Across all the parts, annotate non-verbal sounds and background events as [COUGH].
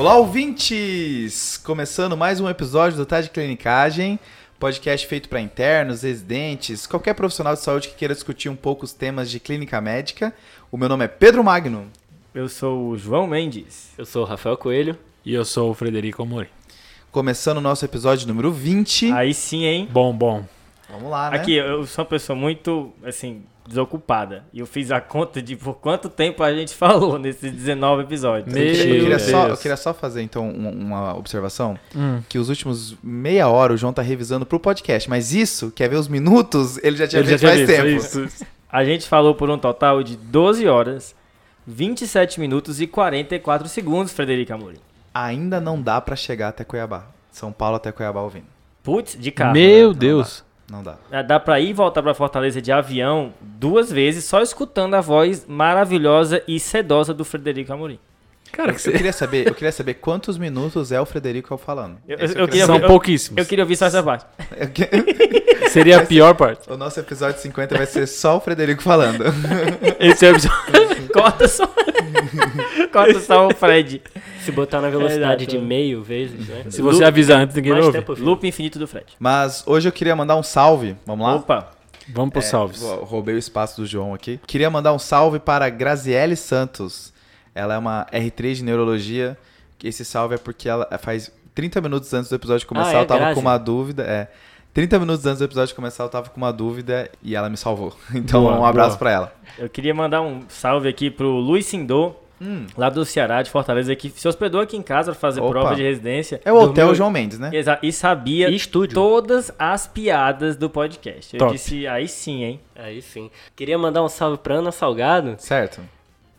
Olá, ouvintes! Começando mais um episódio do Tá de Clinicagem, podcast feito para internos, residentes, qualquer profissional de saúde que queira discutir um pouco os temas de clínica médica. O meu nome é Pedro Magno. Eu sou o João Mendes. Eu sou o Rafael Coelho. E eu sou o Frederico Amori. Começando o nosso episódio número 20. Aí sim, hein? Bom, bom. Vamos lá, né? Aqui, eu sou uma pessoa muito, assim, desocupada. E eu fiz a conta de por quanto tempo a gente [LAUGHS] falou nesses 19 episódios. Meu eu, queria Deus. só, eu queria só fazer, então, um- uma observação. Hum. Que os últimos meia hora o João tá revisando pro podcast. Mas isso, quer ver os minutos, ele já tinha Ele já feito faz tinha tempo. visto isso. A gente falou por um total de 12 horas, 27 minutos e 44 segundos, Frederico Amorim. Ainda não dá pra chegar até Cuiabá. São Paulo até Cuiabá ouvindo. Putz, de carro. Meu né? Deus. Não dá. É, Dá pra ir e voltar pra Fortaleza de avião duas vezes, só escutando a voz maravilhosa e sedosa do Frederico Amorim. Cara, Eu, que eu cê- queria saber, eu queria saber quantos minutos é o Frederico falando. Eu- Esse eu queria são pouquíssimos. Eu queria ouvir só essa parte. Eu [LAUGHS] que- Seria a pior parte. O nosso episódio 50 vai ser só o Frederico falando. [LAUGHS] Esse é o episódio. [LAUGHS] Corta só. Corta só o Fred. Se botar na velocidade Exato. de meio vezes, né? Se você avisar antes, ninguém Mais ouve. tempo. Loop infinito do Fred. Mas hoje eu queria mandar um salve. Vamos lá? Opa. Vamos pro É, salves. roubei o espaço do João aqui. Queria mandar um salve para Graziele Santos. Ela é uma R3 de neurologia. Esse salve é porque ela faz 30 minutos antes do episódio começar, Ah, é, eu tava Grazi? com uma dúvida. É. 30 minutos antes do episódio começar, eu tava com uma dúvida e ela me salvou. [LAUGHS] Então, Boa, um abraço boa. pra ela. Eu queria mandar um salve aqui pro Luiz Sindô, Hum, lá do Ceará, de Fortaleza, que se hospedou aqui em casa pra fazer Opa. prova de residência. é o Hotel João Mendes, né? Exa- E sabia E estúdio. todas as piadas do podcast. Eu Top. disse, aí sim, hein? Aí sim. Queria mandar um salve pra Ana Salgado, Certo.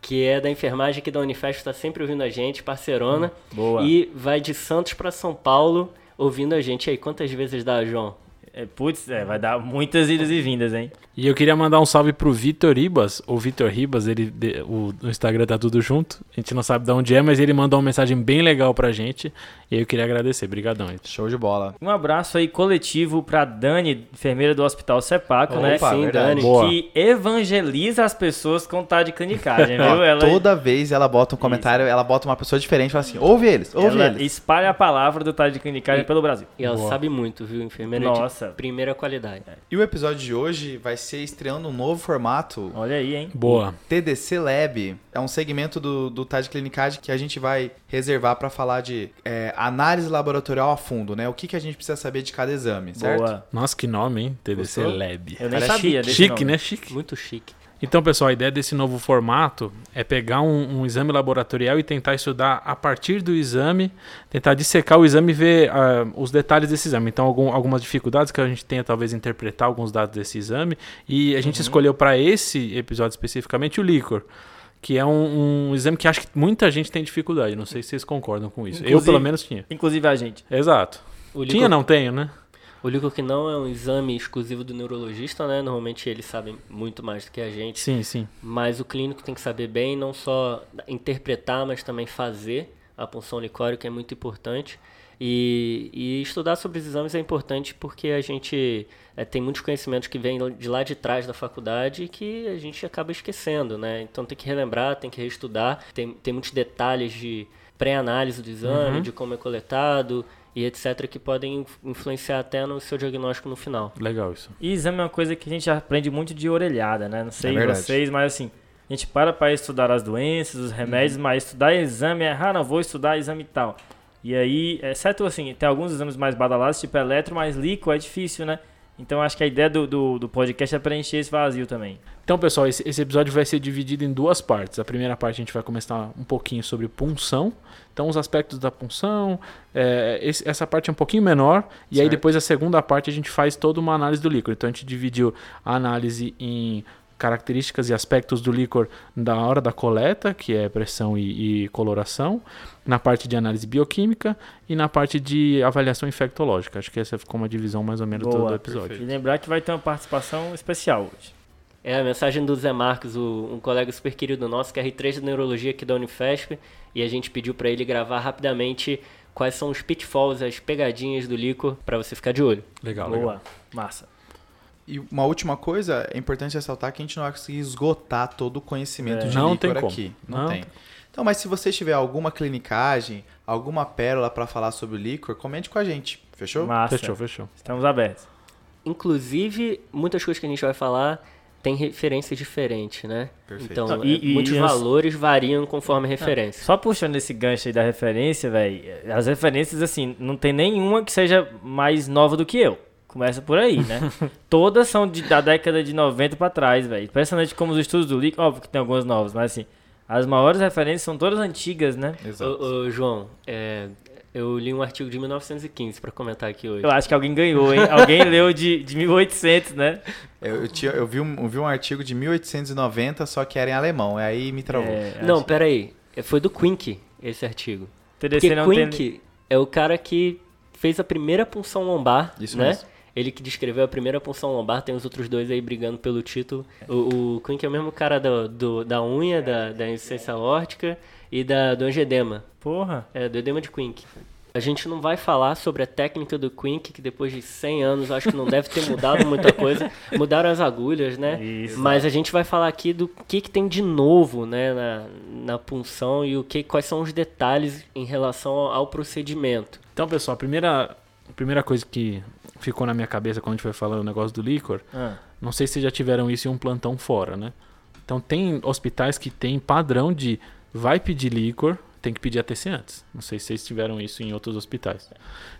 Que é da enfermagem aqui da Unifesp, tá sempre ouvindo a gente, parceirona. Boa. E vai de Santos pra São Paulo ouvindo a gente. E aí, quantas vezes dá, João? É, putz, é, vai dar muitas idas e vindas, hein? E eu queria mandar um salve pro Vitor Ribas. O Vitor Ribas, ele, o, no Instagram tá tudo junto. A gente não sabe de onde é, mas ele mandou uma mensagem bem legal pra gente. E aí eu queria agradecer. Brigadão, Vitor. Show de bola. Um abraço aí coletivo pra Dani, enfermeira do Hospital Sepaco, né? Opa, sim, verdade. Dani. Boa. Que evangeliza as pessoas com tá de clinicagem, viu? Ela, Toda vez ela bota um comentário, ela bota uma pessoa diferente e fala assim: ouve eles, ouve ela eles. espalha a palavra do tá de clinicagem E- pelo Brasil. E ela Boa. sabe muito, viu? Enfermeira Nossa. De primeira qualidade. E o episódio de hoje vai ser estreando um novo formato Olha aí, hein? Boa. TDC Lab é um segmento do, do TAD Clinicagem que a gente vai reservar para falar de é, análise laboratorial a fundo, né? O que, que a gente precisa saber de cada exame, certo? Boa. Nossa, que nome, hein? TDC Gostou? Lab. Eu nem Parece sabia desse Chique, nome. né? Chique. Muito chique. Então, pessoal, a ideia desse novo formato é pegar um, um exame laboratorial e tentar estudar a partir do exame, tentar dissecar o exame e ver ah, os detalhes desse exame. Então, algum- algumas dificuldades que a gente tenha, talvez, interpretar alguns dados desse exame. E a gente escolheu para esse episódio especificamente o líquor. Que é um, um exame que acho que muita gente tem dificuldade. Não sei se vocês concordam com isso. Eu, Inclusive- pelo menos, tinha. Inclusive a gente. Exato. O Tinha, não tenho, né? O líquor que não é um exame exclusivo do neurologista, né? Normalmente eles sabem muito mais do que a gente. Sim, sim. Mas o clínico tem que saber bem, não só interpretar, mas também fazer a punção licórica é muito importante. E, e estudar sobre os exames é importante porque a gente eh, tem muitos conhecimentos que vêm de lá de trás da faculdade que a gente acaba esquecendo, né? Então tem que relembrar, tem que reestudar. Tem, tem muitos detalhes de pré-análise do exame, de como é coletado e etc. que podem inf- influenciar até no seu diagnóstico no final. Legal isso. E exame é uma coisa que a gente aprende muito de orelhada, né? Não sei É vocês, mas assim, a gente para para estudar as doenças, os remédios, mas estudar exame é, ah, não, vou estudar exame tal. E aí, exceto assim, tem alguns exames mais badalados, tipo eletro, mas líquido é difícil, né? Então acho que a ideia do, do, do podcast é preencher esse vazio também. Então, pessoal, esse, esse episódio vai ser dividido em duas partes. A primeira parte a gente vai começar um pouquinho sobre punção. Então, os aspectos da punção. é, esse- essa parte é um pouquinho menor. E aí, Certo. depois, a segunda parte, a gente faz toda uma análise do líquor. Então, a gente dividiu a análise em características e aspectos do líquor da hora da coleta, que é pressão e, e coloração, na parte de análise bioquímica e na parte de avaliação infectológica. Acho que essa ficou uma divisão mais ou menos do- do Boa, episódio. E lembrar que vai ter uma participação especial hoje. É a mensagem do Zé Marcos, o- um colega super querido nosso, que é R3 de Neurologia aqui da Unifesp, e a gente pediu para ele gravar rapidamente quais são os pitfalls, as pegadinhas do líquor, para você ficar de olho. Legal, Boa, legal. massa. E uma última coisa, é importante ressaltar que a gente não vai conseguir esgotar todo o conhecimento É. de Não líquor tem como. aqui. Não, Não tem. Então, mas se você tiver alguma clinicagem, alguma pérola para falar sobre o licor, comente com a gente. Fechou? Massa. Fechou, fechou. Estamos abertos. Inclusive, muitas coisas que a gente vai falar tem referências diferentes, né? Perfeito. Então, Não, e- é, e- muitos e as- valores variam conforme a referência. Só puxando esse gancho aí da referência, velho. As referências, assim, não tem nenhuma que seja mais nova do que eu. Começa por aí, né? [LAUGHS] Todas são de- da década de 90 pra trás, velho. Impressionante como os estudos do Lick, óbvio que tem algumas novas, mas assim, as maiores referências são todas antigas, né? Exato. Ô, ô, João, é, eu li um artigo de 1915 para comentar aqui hoje. Eu acho que alguém ganhou, hein? Alguém leu de, de 1800, né? Eu, eu tinha, eu, vi um, eu vi um artigo de 1890, só que era em alemão. Aí me travou. É, Não, acho- peraí. Foi do Quink esse artigo. TDC Porque não tem... Quink é o cara que fez a primeira punção lombar, Isso né? mesmo. Ele que descreveu a primeira punção lombar, tem os outros dois aí brigando pelo título. O, o Quink é o mesmo cara do, do- da unha, da, da insuficiência órtica e da, do angedema. Porra. É, do edema de Quink. A gente não vai falar sobre a técnica do Quink, que depois de 100 anos acho que não deve ter mudado muita [LAUGHS] coisa. Mudaram as agulhas, né? Isso. Mas a gente vai falar aqui do que, que tem de novo né, na, na punção e o que, quais são os detalhes em relação ao procedimento. Então, pessoal, a primeira, a primeira coisa que ficou na minha cabeça quando a gente foi falando o negócio do licor, Ah, não sei se vocês já tiveram isso em um plantão fora, né? Então, tem hospitais que tem padrão de vai pedir licor, tem que pedir ATC antes. Não sei se vocês tiveram isso em outros hospitais.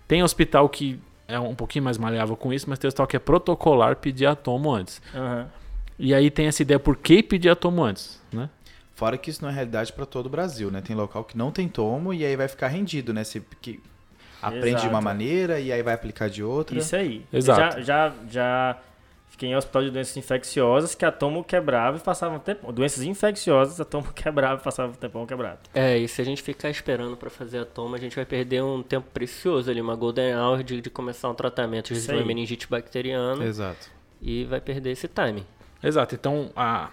Tem hospital que é um pouquinho mais maleável com isso, mas tem hospital que é protocolar pedir atomo antes. aham. E aí tem essa ideia por que pedir atomo antes, né? Fora que isso não é realidade para todo o Brasil, né? Tem local que não tem tomo e aí vai ficar rendido, né? Você que aprende de uma Exato. maneira e aí vai aplicar de outra. Isso aí. Exato. Já, já, já fiquei em hospital de doenças infecciosas que a tomo quebrava e passava um tempo. Doenças infecciosas, a tomo [LAUGHS] quebrava e passava um tempão quebrado. É, e se a gente ficar esperando para fazer a toma, a gente vai perder um tempo precioso ali, uma golden hour de, de começar um tratamento de aí. meningite bacteriana Exato. e vai perder esse timing. Exato. Então, a,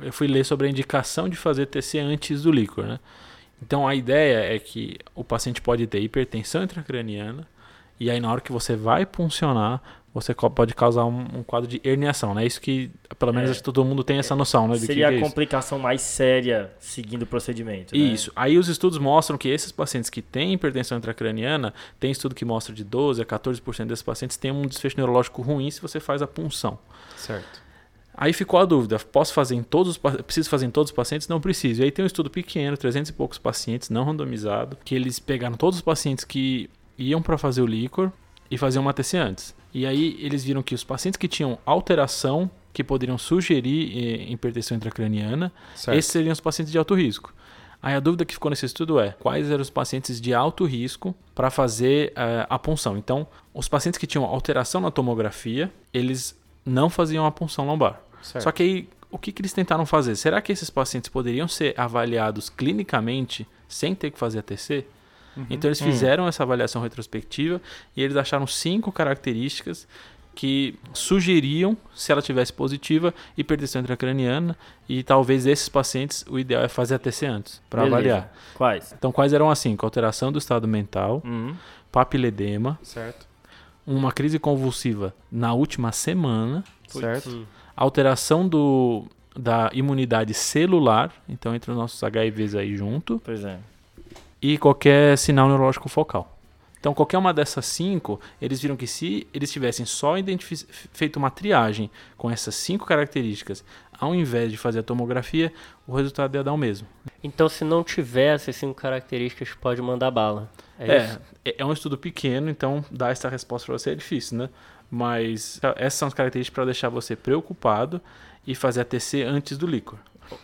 eu fui ler sobre a indicação de fazer TC antes do líquor, né? Então, a ideia é que o paciente pode ter hipertensão intracraniana e aí na hora que você vai puncionar, você pode causar um, um quadro de herniação, né? Isso que, pelo menos, É. acho que todo mundo tem essa noção, né? do que Seria que é a isso. complicação mais séria seguindo o procedimento. né? Isso. Aí os estudos mostram que esses pacientes que têm hipertensão intracraniana, tem estudo que mostra de 12 a 14% desses pacientes têm um desfecho neurológico ruim se você faz a punção. Certo. Aí ficou a dúvida, posso fazer em todos os preciso fazer em todos os pacientes? Não preciso. E aí tem um estudo pequeno, 300 e poucos pacientes, não randomizado, que eles pegaram todos os pacientes que iam para fazer o líquor e faziam uma TC antes. E aí eles viram que os pacientes que tinham alteração que poderiam sugerir eh, hipertensão intracraniana, Certo. esses seriam os pacientes de alto risco. Aí a dúvida que ficou nesse estudo é quais eram os pacientes de alto risco para fazer eh, a punção. Então, os pacientes que tinham alteração na tomografia, eles não faziam a punção lombar. Certo. Só que aí, o que, que eles tentaram fazer? Será que esses pacientes poderiam ser avaliados clinicamente sem ter que fazer a TC? Então eles fizeram essa avaliação retrospectiva e eles acharam cinco características que sugeriam, se ela tivesse positiva, hipertensão intracraniana e talvez esses pacientes o ideal é fazer a TC antes para avaliar. Quais? Então quais eram as cinco? Alteração do estado mental, Uhum. papiledema, Certo. uma crise convulsiva na última semana, Certo. Hum. Alteração do, da imunidade celular, então entre os nossos HIVs aí junto, Pois é. e qualquer sinal neurológico focal. Então, qualquer uma dessas cinco, eles viram que se eles tivessem só feito uma triagem com essas cinco características, ao invés de fazer a tomografia, o resultado ia dar o mesmo. Então, se não tiver essas cinco características, pode mandar bala. É, É, isso? é, é um estudo pequeno, então dar essa resposta para você é difícil, né? Mas essas são as características para deixar você preocupado e fazer a TC antes do líquor.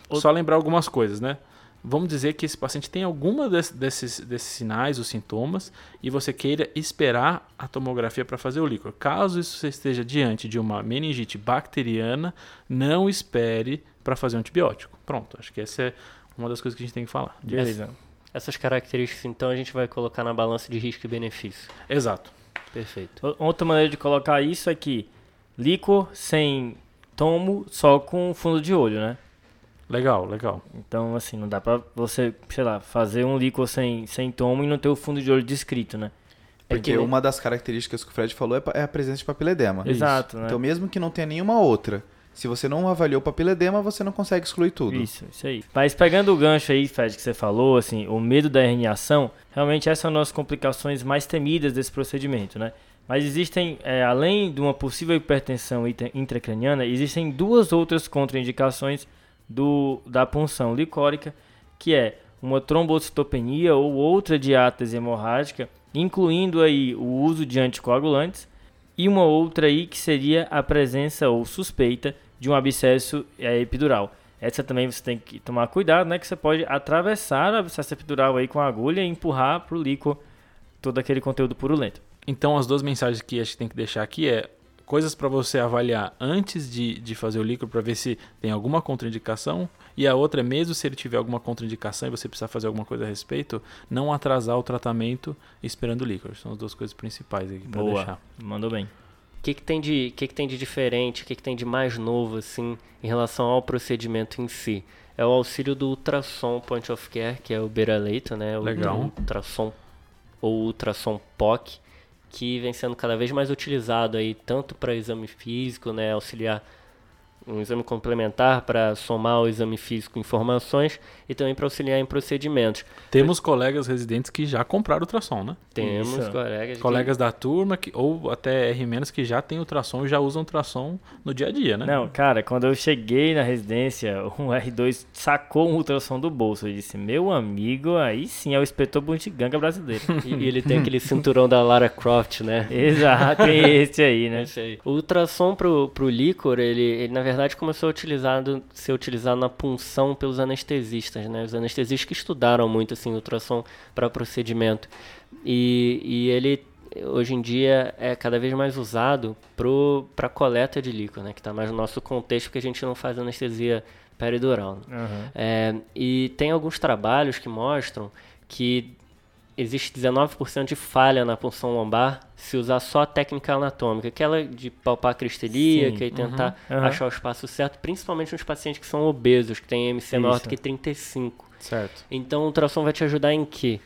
O- Só lembrar algumas coisas, né? Vamos dizer que esse paciente tem alguma des- desses, desses sinais ou sintomas e você queira esperar a tomografia para fazer o líquor. Caso isso você esteja diante de uma meningite bacteriana, não espere para fazer um antibiótico. Pronto, acho que essa é uma das coisas que a gente tem que falar. Beleza. Essas características, então, a gente vai colocar na balança de risco e benefício. Exato. Perfeito. Outra maneira de colocar isso é que líquor sem tomo só com fundo de olho, né? Legal, legal. Então, assim, não dá pra você, sei lá, fazer um líquor sem, sem tomo e não ter o fundo de olho descrito, né? É Porque que- uma das características que o Fred falou é é a presença de papiledema. Exato, né? Então, mesmo que não tenha nenhuma outra, Se você não avaliou o papiledema, você não consegue excluir tudo. Isso, isso aí. Mas pegando o gancho aí, Fred, que você falou, assim, o medo da herniação, realmente essas são as complicações mais temidas desse procedimento, né? Mas existem, é, além de uma possível hipertensão intra- intracraniana, existem duas outras contraindicações do, da punção licórica, que é uma trombocitopenia ou outra diátese hemorrágica, incluindo aí o uso de anticoagulantes, e uma outra aí que seria a presença ou suspeita de um abscesso é, epidural. Essa também você tem que tomar cuidado, né? Que você pode atravessar o abscesso epidural aí com a agulha e empurrar pro líquido todo aquele conteúdo purulento. Então, as duas mensagens que a gente tem que deixar aqui é coisas para você avaliar antes de, de fazer o líquido para ver se tem alguma contraindicação. E a outra é mesmo se ele tiver alguma contraindicação e você precisar fazer alguma coisa a respeito, não atrasar o tratamento esperando o líquido. São as duas coisas principais aqui para Boa, deixar. mandou bem. O que, que, tem de, que, que tem de diferente, o que, que tem de mais novo, assim, em relação ao procedimento em si? É o auxílio do ultrassom point of care, que é o beira-leito, né? O Legal. ultrassom ou ultrassom POC, que vem sendo cada vez mais utilizado aí, tanto para exame físico, né? Auxiliar um exame complementar para somar ao exame físico informações e também para auxiliar em procedimentos. Temos colegas residentes que já compraram ultrassom, né? Temos Isso. colegas que- Colegas da turma que, ou até R- que já tem ultrassom e já usam ultrassom no dia a dia, né? Não, cara, quando eu cheguei na residência, [LAUGHS] um R2 sacou um ultrassom do bolso. Eu disse, meu amigo, aí sim é o inspetor Buntiganga brasileiro. [LAUGHS] E, e ele tem aquele cinturão da Lara Croft, né? Exato, é esse aí, né? Esse aí. O ultrassom pro, pro líquor, ele, ele na verdade começou a utilizado, ser utilizado na punção pelos anestesistas, né? Os anestesistas que estudaram muito assim ultrassom para procedimento. E, e ele hoje em dia é cada vez mais usado para coleta de líquor, né? Que está mais no nosso contexto porque a gente não faz anestesia peridural. né? Aham. É, e tem alguns trabalhos que mostram que existe 19% de falha na punção lombar se usar só a técnica anatômica, aquela de palpar a cristelíaca Sim, e tentar uhum, aham. achar o espaço certo, principalmente nos pacientes que são obesos, que têm MC maior do que 35. Certo. Então o ultrassom vai te ajudar em quê?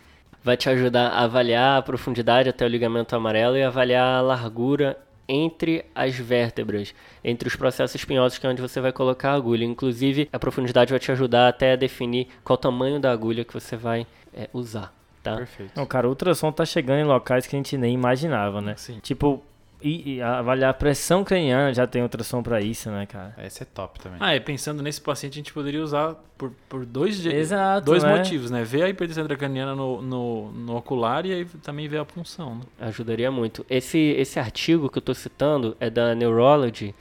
Vai te ajudar a avaliar a profundidade até o ligamento amarelo e avaliar a largura entre as vértebras, entre os processos espinhosos que é onde você vai colocar a agulha. Inclusive, a profundidade vai te ajudar até a definir qual o tamanho da agulha que você vai é, usar, tá? Perfeito. Não, cara, o ultrassom tá chegando em locais que a gente nem imaginava, né? Sim. Tipo, e, e avaliar a pressão craniana já tem ultrassom pra isso, né, cara? Esse é top também. Ah, e pensando nesse paciente, a gente poderia usar por, por dois, Exato, dois né? motivos, né? Ver a hipertensão intracraniana no, no, no ocular e aí também ver a punção, né? Ajudaria muito. Esse, esse artigo que eu estou citando é da Neurology,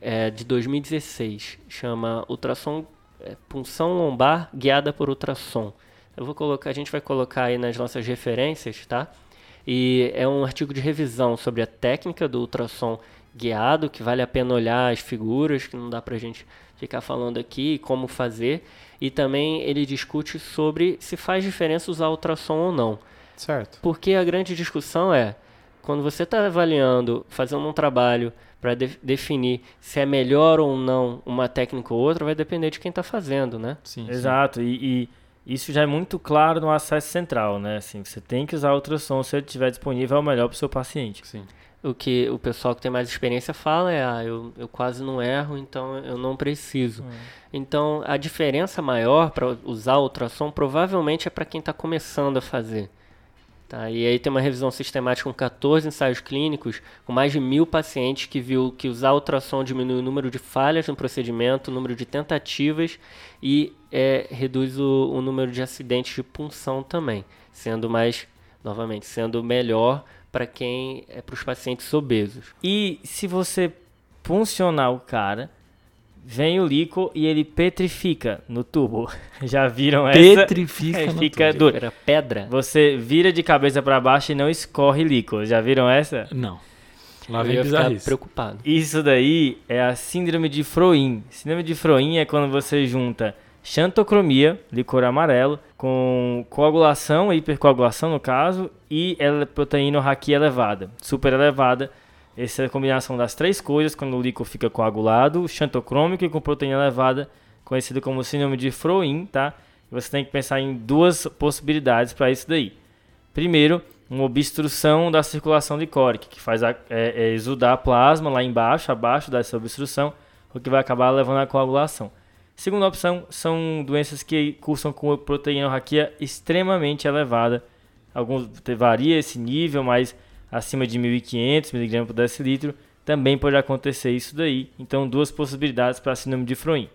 é, de 2016. Chama Ultrassom é, Punção Lombar Guiada por Ultrassom. Eu vou colocar, a gente vai colocar aí nas nossas referências, tá? E é um artigo de revisão sobre a técnica do ultrassom guiado, que vale a pena olhar as figuras, que não dá pra gente ficar falando aqui, como fazer. E também ele discute sobre se faz diferença usar ultrassom ou não. Certo. Porque a grande discussão é, quando você está avaliando, fazendo um trabalho para definir se é melhor ou não uma técnica ou outra, vai depender de quem está fazendo, né? Sim. Exato, e, e isso já é muito claro no acesso central, né? Assim, você tem que usar ultrassom se ele estiver disponível, é o melhor para o seu paciente. Sim. O que o pessoal que tem mais experiência fala é, ah, eu, eu quase não erro, então eu não preciso. Então, a diferença maior para usar o ultrassom provavelmente é para quem está começando a fazer. Tá? E aí tem uma revisão sistemática com 14 ensaios clínicos, com mais de mil pacientes que viu que usar ultrassom diminui o número de falhas no procedimento, o número de tentativas e é, reduz o, o número de acidentes de punção também, sendo mais, novamente, sendo melhor para quem é para os pacientes obesos. E se você puncionar o cara, vem o líquido e ele petrifica no tubo. [LAUGHS] Já viram essa? Petrifica É, no fica tubo. duro. Era pedra. Você vira de cabeça para baixo e não escorre líquido. Já viram essa? Não. Lá vem bizarrice. preocupado. Isso daí é a síndrome de Froin. Síndrome de Froin é quando você junta xantocromia, licor amarelo, com coagulação, hipercoagulação no caso, e proteína haki elevada, super elevada. Essa é a combinação das três coisas, quando o líquido fica coagulado, xantocrômico e com proteína elevada, conhecido como síndrome de Froin, tá? Você tem que pensar em duas possibilidades para isso daí. Primeiro, uma obstrução da circulação licórica, que faz a- é, é exudar plasma lá embaixo, abaixo dessa obstrução, o que vai acabar levando à coagulação. Segunda opção são doenças que cursam com proteinorraquia extremamente elevada. Alguns varia esse nível, mas acima de 1.500 mg por decilitro também pode acontecer isso daí. Então, duas possibilidades para síndrome de Froin.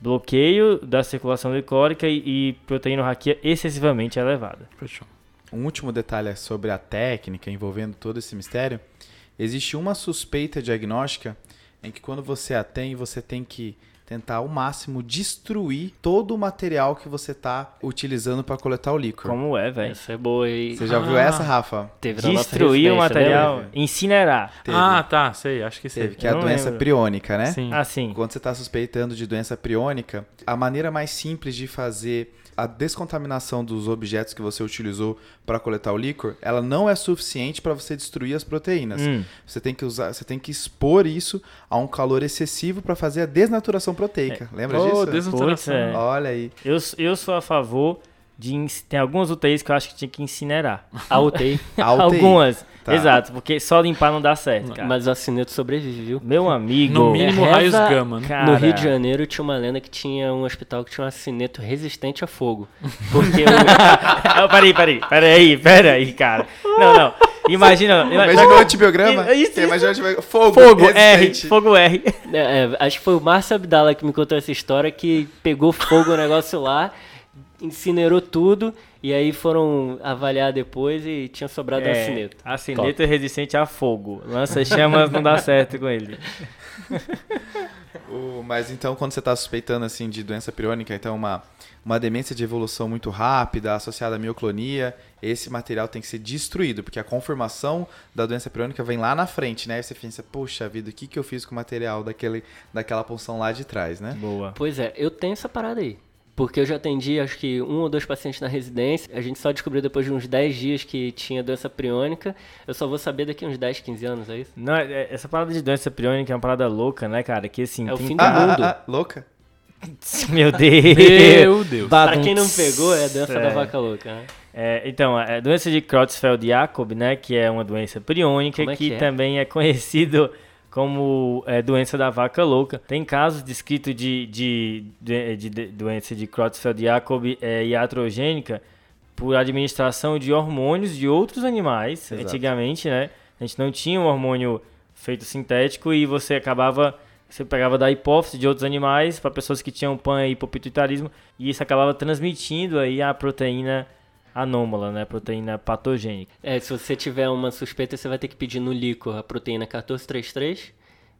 Bloqueio da circulação licórica e, e proteinorraquia excessivamente elevada. Fechou. Um último detalhe sobre a técnica envolvendo todo esse mistério. Existe uma suspeita diagnóstica em que quando você a tem, você tem que tentar ao máximo destruir todo o material que você está utilizando para coletar o líquor. Como é, velho? Essa é boa e Você já viu Ah. essa, Rafa? teve Destruir o residência, material, lembra? incinerar. Teve. Ah, tá, sei, acho que sei. Teve, que é a doença lembro. priônica, né? Sim. Assim. Quando você está suspeitando de doença priônica, a maneira mais simples de fazer a descontaminação dos objetos que você utilizou para coletar o líquor, ela não é suficiente para você destruir as proteínas. Hum. Você tem que usar, você tem que expor isso a um calor excessivo para fazer a desnaturação proteica. Lembra Oh, disso? desnaturação. Putz, é. Olha aí. Eu, eu sou a favor de. Tem algumas UTIs que eu acho que tinha que incinerar. A UTI, [LAUGHS] A UTI. Algumas. Tá. Exato, porque só limpar não dá certo, cara. mas o acineto sobrevive, viu? Meu amigo. No mínimo, reza- raios gama, né? Cara, No Rio de Janeiro tinha uma lenda que tinha um hospital que tinha um acineto resistente a fogo. Porque o, [LAUGHS] Não, peraí, peraí, peraí, peraí, cara. Não, não. Imagina. Imagina o antibiograma. Isso, isso. Imagina o antibiograma. Fogo. Fogo R, fogo R. é, é, acho que foi o Márcio Abdala que me contou essa história que pegou fogo o negócio lá, incinerou tudo e aí foram avaliar depois e tinha sobrado um É, acineto. acineto é resistente a fogo. Lança chamas não dá [LAUGHS] certo com ele. O- mas então, quando você está suspeitando assim de doença priônica, então uma, uma demência de evolução muito rápida associada à mioclonia, esse material tem que ser destruído, porque a confirmação da doença priônica vem lá na frente, né? Aí você pensa, poxa vida, o que, que eu fiz com o material daquele, daquela punção lá de trás, né? Boa. Pois é, eu tenho essa parada aí. Porque eu já atendi, acho que um ou dois pacientes na residência. A gente só descobriu depois de uns 10 dias que tinha doença priônica. Eu só vou saber daqui uns 10, 15 anos, é isso? Não, é- essa parada de doença priônica é uma parada louca, né, cara? Que assim. É o fim do Ah, ah, mundo. ah, ah, louca? [LAUGHS] Meu Deus. Meu Deus. Pra quem não pegou, é a doença É. da vaca louca, né? É, então, a doença de Creutzfeldt-Jakob, né, que é uma doença priônica, é que, que é? também é conhecido como é, doença da vaca louca. Tem casos descritos de, de, de, de- de doença de Creutzfeldt-Jakob é, iatrogênica por administração de hormônios de outros animais. Exato. Antigamente, né, a gente não tinha um hormônio feito sintético e você acabava você pegava da hipófise de outros animais para pessoas que tinham pan e hipopituitarismo e isso acabava transmitindo aí a proteína anômala, né, proteína patogênica. É, se você tiver uma suspeita, você vai ter que pedir no líquor a proteína 1433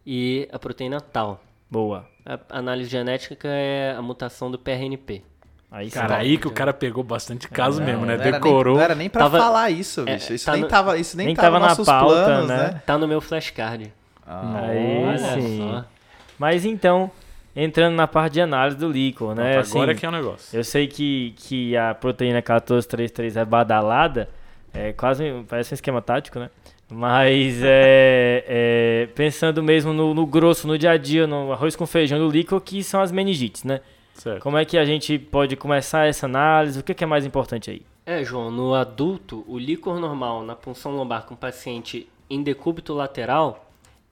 e a proteína tal. Boa. A análise genética é a mutação do PRNP. Aí. Cara, aí que o cara pegou bastante caso Não, mesmo, né? não era nem- Decorou. não era nem pra Tava- falar isso, É, bicho. Isso tá nem no- tava, isso nem, nem tava, tava na pauta, planos, né? né? Tá no meu flashcard. Ah, Aí Olha sim. só. Mas então, entrando na parte de análise do líquor, né? Pronto, agora assim, que é o negócio. Eu sei que, que a proteína 1433 é badalada, é quase parece um esquema tático, né? Mas é, é, pensando mesmo no, no grosso, no dia a dia, no arroz com feijão do líquor, que são as meningites, né? Certo. Como é que a gente pode começar essa análise? O que, que é mais importante aí? É, João, no adulto, o líquor normal na punção lombar com paciente em decúbito lateral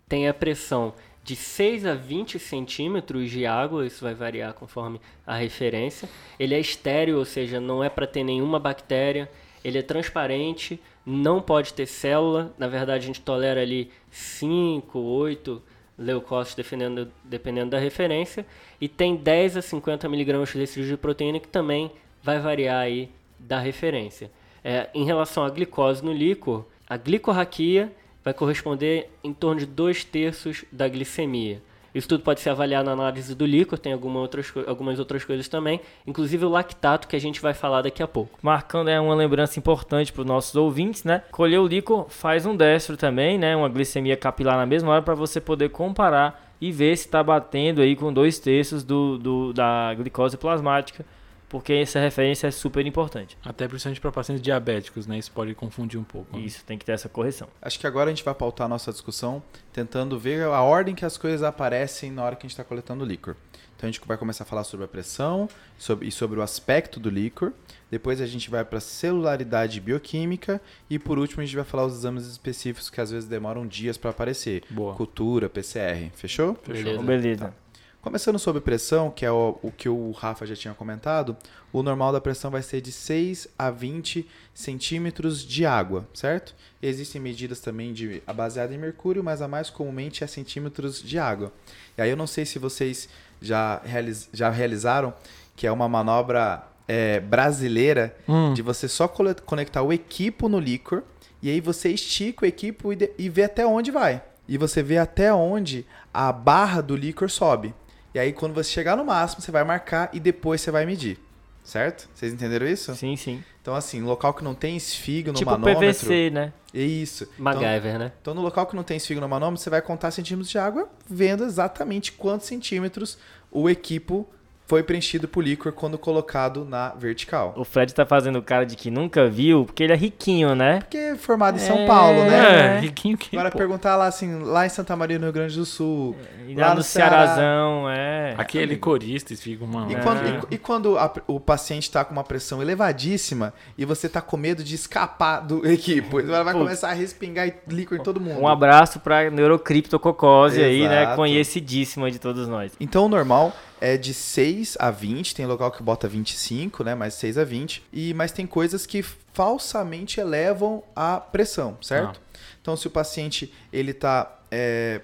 tem a pressão de 6 a 20 centímetros de água, isso vai variar conforme a referência. Ele é estéreo, ou seja, não é para ter nenhuma bactéria. Ele é transparente, não pode ter célula. Na verdade, a gente tolera ali 5, 8 leucócitos, dependendo, dependendo da referência. E tem 10 a 50 miligramas decilitro de proteína, que também vai variar aí da referência. É, em relação à glicose no líquor, a glicorraquia vai corresponder em torno de 2 terços da glicemia. Isso tudo pode ser avaliado na análise do líquor, tem alguma outras, algumas outras coisas também, inclusive o lactato, que a gente vai falar daqui a pouco. Marcando é uma lembrança importante para os nossos ouvintes, né? Colher o líquor faz um destro também, né? Uma glicemia capilar na mesma hora para você poder comparar e ver se está batendo aí com dois terços do, do- da glicose plasmática porque essa referência é super importante. Até principalmente para pacientes diabéticos, né? Isso pode confundir um pouco. né? Isso, tem que ter essa correção. Acho que agora a gente vai pautar a nossa discussão tentando ver a ordem que as coisas aparecem na hora que a gente está coletando o líquor. Então a gente vai começar a falar sobre a pressão sobre, e sobre o aspecto do líquor. Depois a gente vai para celularidade bioquímica e por último a gente vai falar os exames específicos que às vezes demoram dias para aparecer. Boa. Cultura, PCR. Fechou? Beleza. Então, beleza. Começando sobre pressão, que é o, o que o Rafa já tinha comentado, o normal da pressão vai ser de 6 a 20 centímetros de água, certo? Existem medidas também de baseada em mercúrio, mas a mais comumente é centímetros de água. E aí eu não sei se vocês já, realiz, já realizaram, que é uma manobra é, brasileira Hum, de você só conectar o equipo no líquor e aí você estica o equipo e, de- e vê até onde vai. E você vê até onde a barra do líquor sobe. E aí quando você chegar no máximo, você vai marcar e depois você vai medir. Certo? Vocês entenderam isso? Sim, sim. Então assim, local que não tem esfigo no tipo manômetro. PVC, né? É isso. Então, MacGyver, né? então no local que não tem esfigo no manômetro, você vai contar centímetros de água, vendo exatamente quantos centímetros o equipo foi preenchido por líquor quando colocado na vertical. O Fred tá fazendo cara de que nunca viu, porque ele é riquinho, né? Porque é formado em São É. Paulo, né? É, riquinho que. Agora pô. perguntar lá assim, lá em Santa Maria, no Rio Grande do Sul. E Lá lá no no Ceará. Cearazão, é. Aqui é licorista, fica uma. E É. quando, e- e quando a- o paciente está com uma pressão elevadíssima e você está com medo de escapar do [LAUGHS] equipo, ela vai Putz. começar a respingar líquor em todo mundo. Um abraço pra neurocriptococose aí, né? Conhecidíssima de todos nós. Então o normal é de 6 a 20, tem local que bota 25, né, mas 6 a 20, e mas tem coisas que falsamente elevam a pressão, certo? Então se o paciente ele tá é,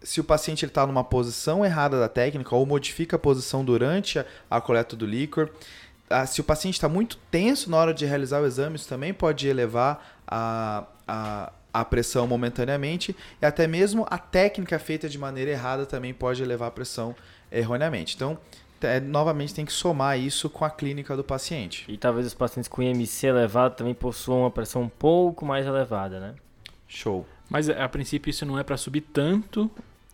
se o paciente está numa posição errada da técnica ou modifica a posição durante a, a coleta do líquor, ah, se o paciente está muito tenso na hora de realizar o exame, isso também pode elevar a, a, a pressão momentaneamente e até mesmo a técnica feita de maneira errada também pode elevar a pressão erroneamente. Então, é, novamente, tem que somar isso com a clínica do paciente. E talvez os pacientes com IMC elevado também possuam uma pressão um pouco mais elevada, né? Show. Mas a princípio isso não é para subir tanto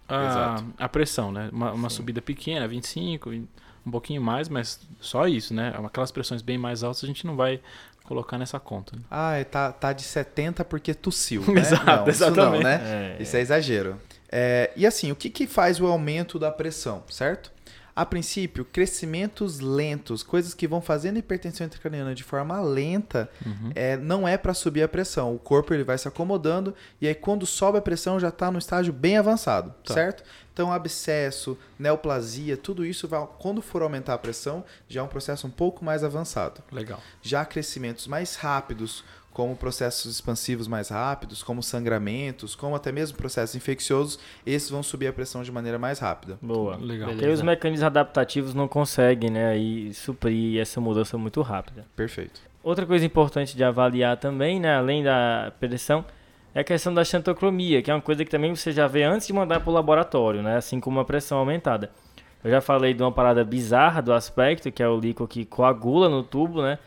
a, Exato. a pressão, né? Uma, uma subida pequena, 25, um pouquinho mais, mas só isso, né? Aquelas pressões bem mais altas a gente não vai colocar nessa conta. né? Ah, é, tá, tá de 70 porque tossiu, [LAUGHS] né? Exato, não, Isso não, exatamente. né? É. Isso é exagero. É, e assim, o que, que faz o aumento da pressão, certo? A princípio, crescimentos lentos, coisas que vão fazendo a hipertensão intracraniana de forma lenta, Uhum. é, não é para subir a pressão. O corpo ele vai se acomodando e aí quando sobe a pressão já está no estágio bem avançado, Tá. certo? Então abscesso, neoplasia, tudo isso vai, quando for aumentar a pressão, já é um processo um pouco mais avançado. Legal. Já crescimentos mais rápidos, como processos expansivos mais rápidos, como sangramentos, como até mesmo processos infecciosos, esses vão subir a pressão de maneira mais rápida. Boa. Legal. Beleza. Porque os mecanismos adaptativos não conseguem, né, aí suprir essa mudança muito rápida. Perfeito. Outra coisa importante de avaliar também, né, além da pressão, é a questão da xantocromia, que é uma coisa que também você já vê antes de mandar para o laboratório, né, assim como a pressão aumentada. Eu já falei de uma parada bizarra do aspecto, que é o líquor que coagula no tubo, né?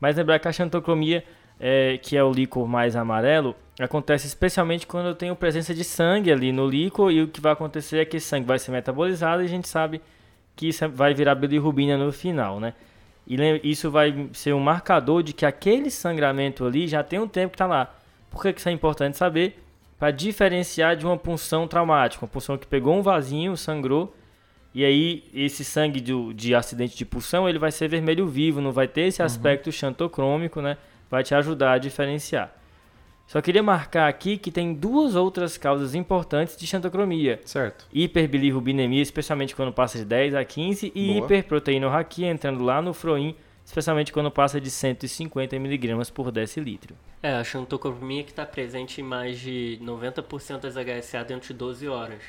Mas lembrar que a xantocromia, é, que é o líquor mais amarelo, acontece especialmente quando eu tenho presença de sangue ali no líquor e o que vai acontecer é que esse sangue vai ser metabolizado e a gente sabe que isso é- vai virar bilirrubina no final, né? E isso vai ser um marcador de que aquele sangramento ali já tem um tempo que está lá. Por que isso é importante saber? Para diferenciar de uma punção traumática, uma punção que pegou um vasinho, sangrou, e aí esse sangue do, de acidente de pulsão ele vai ser vermelho vivo, não vai ter esse aspecto xantocrômico, né? Vai te ajudar a diferenciar. Só queria marcar aqui que tem duas outras causas importantes de xantocromia. Certo. Hiperbilirrubinemia, especialmente quando passa de 10 a 15, e Boa. hiperproteinorraquia, entrando lá no froin, especialmente quando passa de 150 mg por decilitro. É, a xantocromia que está presente em mais de 90% das HSA dentro de 12 horas.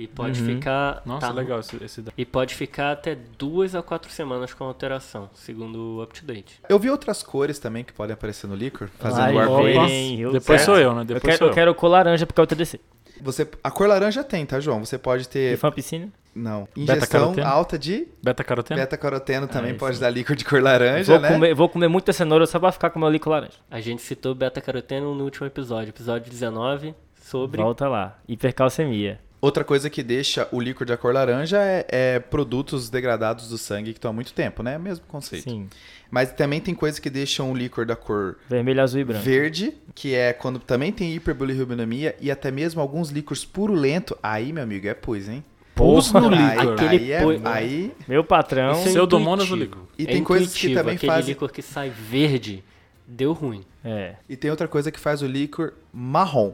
E pode Uhum. ficar. Nossa, tá- legal esse, esse dado. E pode ficar até duas a quatro semanas com alteração, segundo o up-to-date. Eu vi outras cores também que podem aparecer no líquor, fazendo arco-íris. bem, eu- Depois certo. sou eu, né? Eu Depois quero, sou eu quero cor laranja porque é o TDC. Você, a cor laranja tem, tá, João? Você pode E ter. fampicina? Não. Injeção Beta-caroteno? alta de Beta-caroteno? beta-caroteno também Ah, pode sim. dar líquor de cor laranja, Vou, né? comer, vou comer muita cenoura só pra ficar com o meu líquido laranja. A gente citou beta-caroteno no último episódio, episódio 19, sobre. Volta lá. Hipercalcemia. Outra coisa que deixa o líquor da cor laranja é, é produtos degradados do sangue que estão há muito tempo, né? Mesmo conceito. Sim. Mas também tem coisas que deixam o líquor da cor Vermelho, azul e branco. verde, que é quando também tem hiperbilirrubinemia e até mesmo alguns líquores purulento. Aí, meu amigo, é pus, hein? Pus no Aí, líquor. Aquele aí, é, pu- aí Meu patrão. É Pseudomonas no líquor. E É tem coisas que também aquele fazem- líquor que sai verde, deu ruim. É. E tem outra coisa que faz o líquor marrom,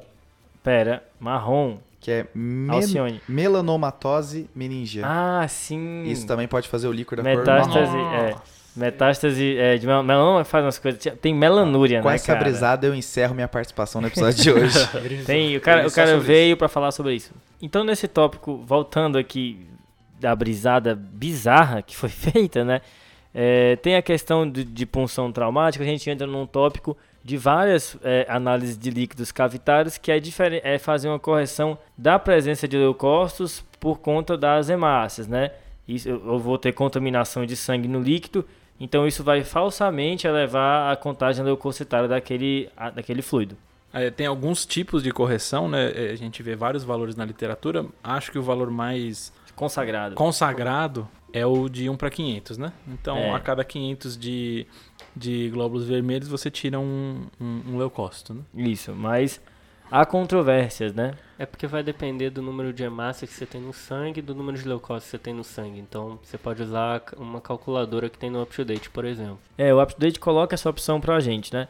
Pera, marrom. Que é me- Alcione. melanomatose meningea. Ah, sim. Isso também pode fazer o líquor da cor Metástase, marrom. é. Metástase é, de mel- melanoma faz umas coisas. Tem melanúria, Com né, essa cara? brisada eu encerro minha participação no episódio de hoje. [LAUGHS] Tem, o cara, o cara veio pra falar sobre isso. Então, nesse tópico, voltando aqui da brisada bizarra que foi [LAUGHS] feita, né? É, tem a questão de, de punção traumática, a gente entra num tópico de várias é, análises de líquidos cavitários, que é, é fazer uma correção da presença de leucócitos por conta das hemácias, né? Isso, eu, eu vou ter contaminação de sangue no líquido, então isso vai falsamente elevar a contagem leucocitária daquele, a- daquele fluido. É, tem alguns tipos de correção, né? É, A gente vê vários valores na literatura. Acho que o valor mais Consagrado. consagrado é o de 1 para 500, né? Então, É. a cada 500 de, de glóbulos vermelhos, você tira um, um, um leucócito, né? Isso, mas há controvérsias, né? É porque vai depender do número de hemácias que você tem no sangue e do número de leucócitos que você tem no sangue. Então, você pode usar uma calculadora que tem no UpToDate, por exemplo. É, o UpToDate coloca essa opção pra gente, né?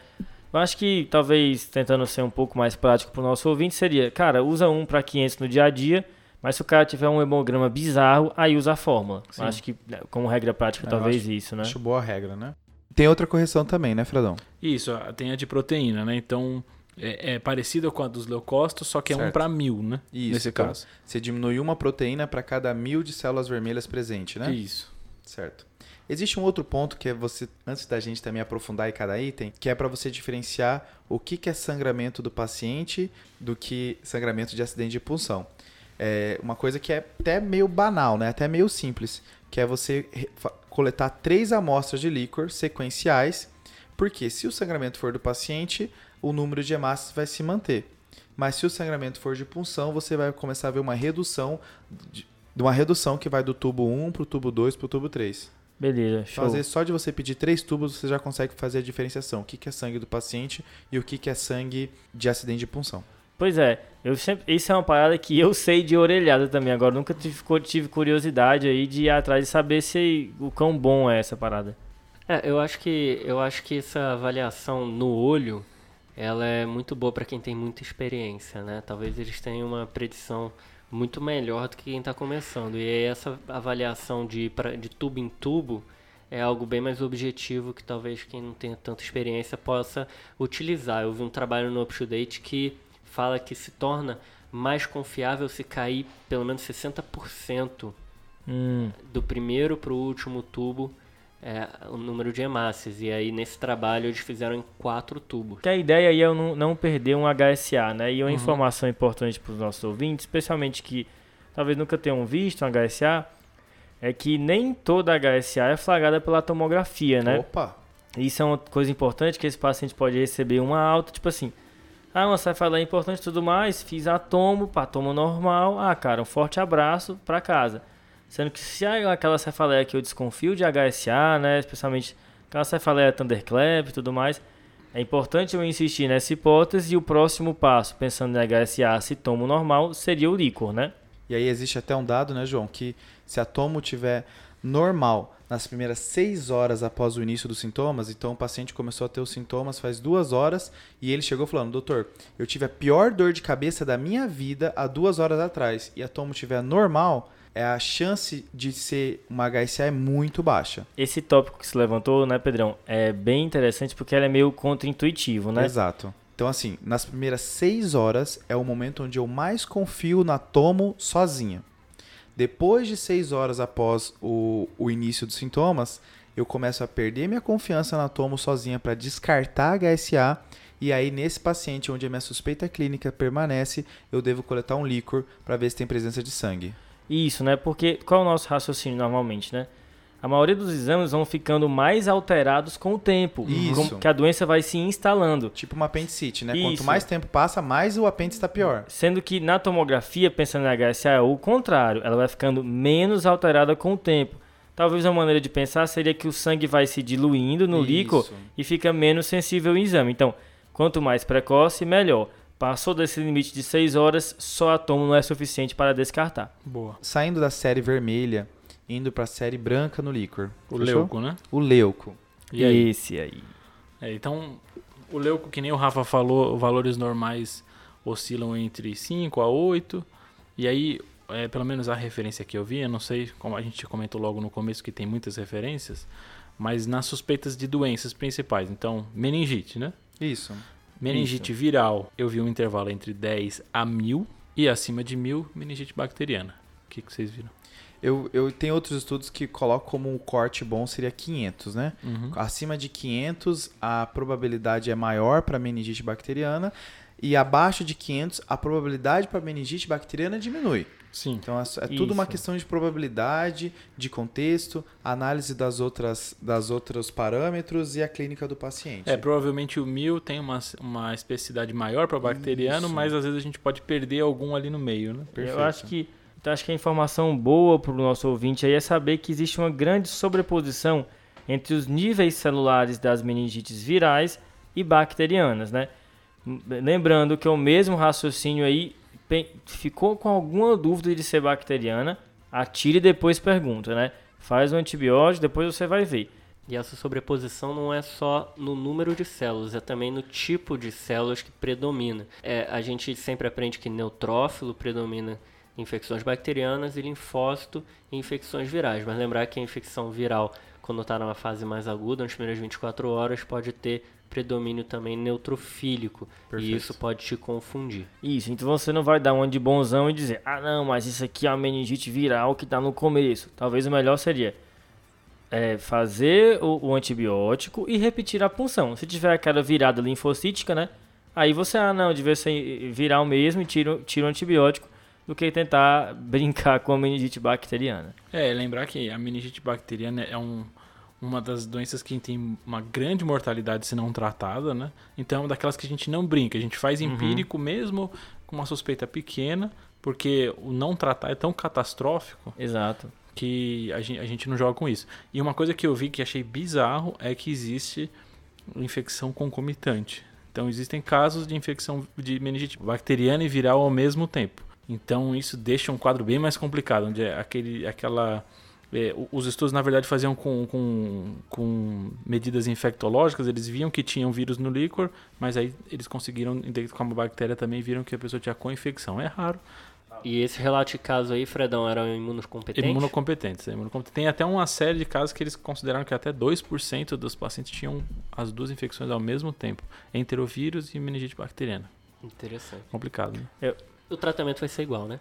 Eu acho que talvez tentando ser um pouco mais prático pro nosso ouvinte seria, cara, usa um para 500 no dia a dia, mas se o cara tiver um hemograma bizarro, aí usa a fórmula. Acho que né, como regra prática É, eu talvez acho- isso, né? Acho boa a regra, né? Tem outra correção também, né, Fredão? Isso, a- tem a de proteína, né? Então, é, é parecido com a dos leucócitos, só que é Certo. 1 para 1000, né? Isso, Nesse então, caso. Você diminui uma proteína para cada mil de células vermelhas presente, né? Isso. Certo. Existe um outro ponto que é você, antes da gente também aprofundar em cada item, que é para você diferenciar o que, que é sangramento do paciente do que sangramento de acidente de punção. É uma coisa que é até meio banal, né? Até meio simples, que é você coletar três amostras de líquor sequenciais, porque se o sangramento for do paciente, o número de hemácias vai se manter. Mas se o sangramento for de punção, você vai começar a ver uma redução de, uma redução que vai do tubo 1 para o tubo 2 para o tubo 3. Beleza, show. vezes, só de você pedir três tubos, você já consegue fazer a diferenciação. O que, que é sangue do paciente e o que, que é sangue de acidente de punção. Pois é, eu sempre, isso é uma parada que eu sei de orelhada também. Agora nunca tive, tive curiosidade aí de ir atrás de saber se o quão bom é essa parada. É, eu acho que eu acho que essa avaliação no olho, ela é muito boa para quem tem muita experiência, né? Talvez eles tenham uma predição muito melhor do que quem está começando. E aí essa avaliação de pra, de tubo em tubo é algo bem mais objetivo que talvez quem não tenha tanta experiência possa utilizar. Eu vi um trabalho no UpToDate que fala que se torna mais confiável se cair pelo menos 60% Hum, do primeiro para o último tubo é, o número de hemácias. E aí nesse trabalho eles fizeram em quatro tubos. que a ideia aí é eu não, não perder um HSA, né? E uma informação importante para os nossos ouvintes, especialmente que talvez nunca tenham visto um HSA, é que nem toda HSA é flagrada pela tomografia, né? Opa! Isso é uma coisa importante que esse paciente pode receber uma alta, tipo assim, ah, uma cefaleia é importante e tudo mais, fiz a tomo, pá, tomo normal, ah, cara, um forte abraço pra casa. Sendo que se é aquela cefaleia que eu desconfio de HSA, né, especialmente aquela cefaleia thunderclap e tudo mais, é importante eu insistir nessa hipótese e o próximo passo, pensando em HSA, se tomo normal, seria o líquor, né? E aí existe até um dado, né, João, que se a tomo tiver normal nas primeiras seis horas após o início dos sintomas, então o paciente começou a ter os sintomas faz duas horas e ele chegou falando, doutor, eu tive a pior dor de cabeça da minha vida há duas horas atrás e a tomo tiver normal, é a chance de ser uma HSA é muito baixa. Esse tópico que se levantou, né, Pedrão, é bem interessante porque ele é meio contra-intuitivo, né? Exato. Então, assim, nas primeiras seis horas é o momento onde eu mais confio na tomo sozinha. Depois de seis horas após o, o início dos sintomas, eu começo a perder minha confiança na tomo sozinha para descartar HSA. E aí, nesse paciente onde a minha suspeita clínica permanece, eu devo coletar um líquor para ver se tem presença de sangue. Isso, né? Porque qual é o nosso raciocínio normalmente, né? A maioria dos exames vão ficando mais alterados com o tempo. Isso. com- que a doença vai se instalando. Tipo uma apendicite, né? Quanto Isso. mais tempo passa, mais o apêndice está pior. Sendo que na tomografia, pensando em HSA, é o contrário, ela vai ficando menos alterada com o tempo. Talvez uma maneira de pensar seria que o sangue vai se diluindo no líquor Isso. e fica menos sensível ao exame. Então, quanto mais precoce, melhor. Passou desse limite de 6 horas, só a tomo não é suficiente para descartar. Boa. Saindo da série vermelha, indo para a série branca no líquor. O Fechou? leuco, né? O leuco. E aí? Esse aí. É, então, o leuco, que nem o Rafa falou, valores normais oscilam entre 5 a 8. E aí, é, pelo menos a referência que eu vi, eu não sei como a gente comentou logo no começo que tem muitas referências, mas nas suspeitas de doenças principais. Então, meningite, né? Isso. Meningite viral, eu vi um intervalo entre 10 a 1000 e acima de 1000, meningite bacteriana. O que, que vocês viram? Eu, eu tenho outros estudos que colocam como um corte bom seria 500, né? Uhum. Acima de 500, a probabilidade é maior para meningite bacteriana. E abaixo de 500, a probabilidade para meningite bacteriana diminui. Sim. Então é, é tudo uma questão de probabilidade, de contexto, análise das outras, das outros parâmetros e a clínica do paciente. É, provavelmente o 1000 tem uma, uma especificidade maior para bacteriano, Isso. mas às vezes a gente pode perder algum ali no meio, né? Perfeito. Eu acho que, então acho que a informação boa para o nosso ouvinte aí é saber que existe uma grande sobreposição entre os níveis celulares das meningites virais e bacterianas, né? Lembrando que é o mesmo raciocínio aí, ficou com alguma dúvida de ser bacteriana, atire e depois pergunta, né? Faz o antibiótico, depois você vai ver. E essa sobreposição não é só no número de células, é também no tipo de células que predomina. É, a gente sempre aprende que neutrófilo predomina infecções bacterianas e linfócito em infecções virais. Mas lembrar que a infecção viral, quando está numa fase mais aguda, nas primeiras 24 horas, pode ter predomínio também neutrofílico. Perfeito. E isso pode te confundir. Isso, então você não vai dar uma de bonzão e dizer, ah não, mas isso aqui é uma meningite viral que tá no começo. Talvez o melhor seria é, fazer o, o antibiótico e repetir a punção. Se tiver aquela virada linfocítica, né? Aí você, ah não, devia ser viral mesmo e tira, tira o antibiótico do que tentar [LAUGHS] brincar com a meningite bacteriana. É, lembrar que a meningite bacteriana é um, uma das doenças que tem uma grande mortalidade se não tratada, né? Então é uma daquelas que a gente não brinca, a gente faz empírico mesmo com uma suspeita pequena, porque o não tratar é tão catastrófico Exato. que a gente, a gente não joga com isso. E uma coisa que eu vi que achei bizarro é que existe infecção concomitante. Então existem casos de infecção de meningite bacteriana e viral ao mesmo tempo. Então isso deixa um quadro bem mais complicado, onde é aquele, aquela é, os estudos na verdade faziam com, com, com medidas infectológicas, eles viam que tinham vírus no líquor, mas aí eles conseguiram identificar uma bactéria também viram que a pessoa tinha co-infecção. É raro, E esse relato de caso aí, Fredão, eram imunocompetentes? Imunocompetentes. é, imunocompetentes. Tem até uma série de casos que eles consideraram que até 2% dos pacientes tinham as duas infecções ao mesmo tempo, enterovírus e meningite bacteriana. Interessante. Complicado, né? O tratamento vai ser igual, né?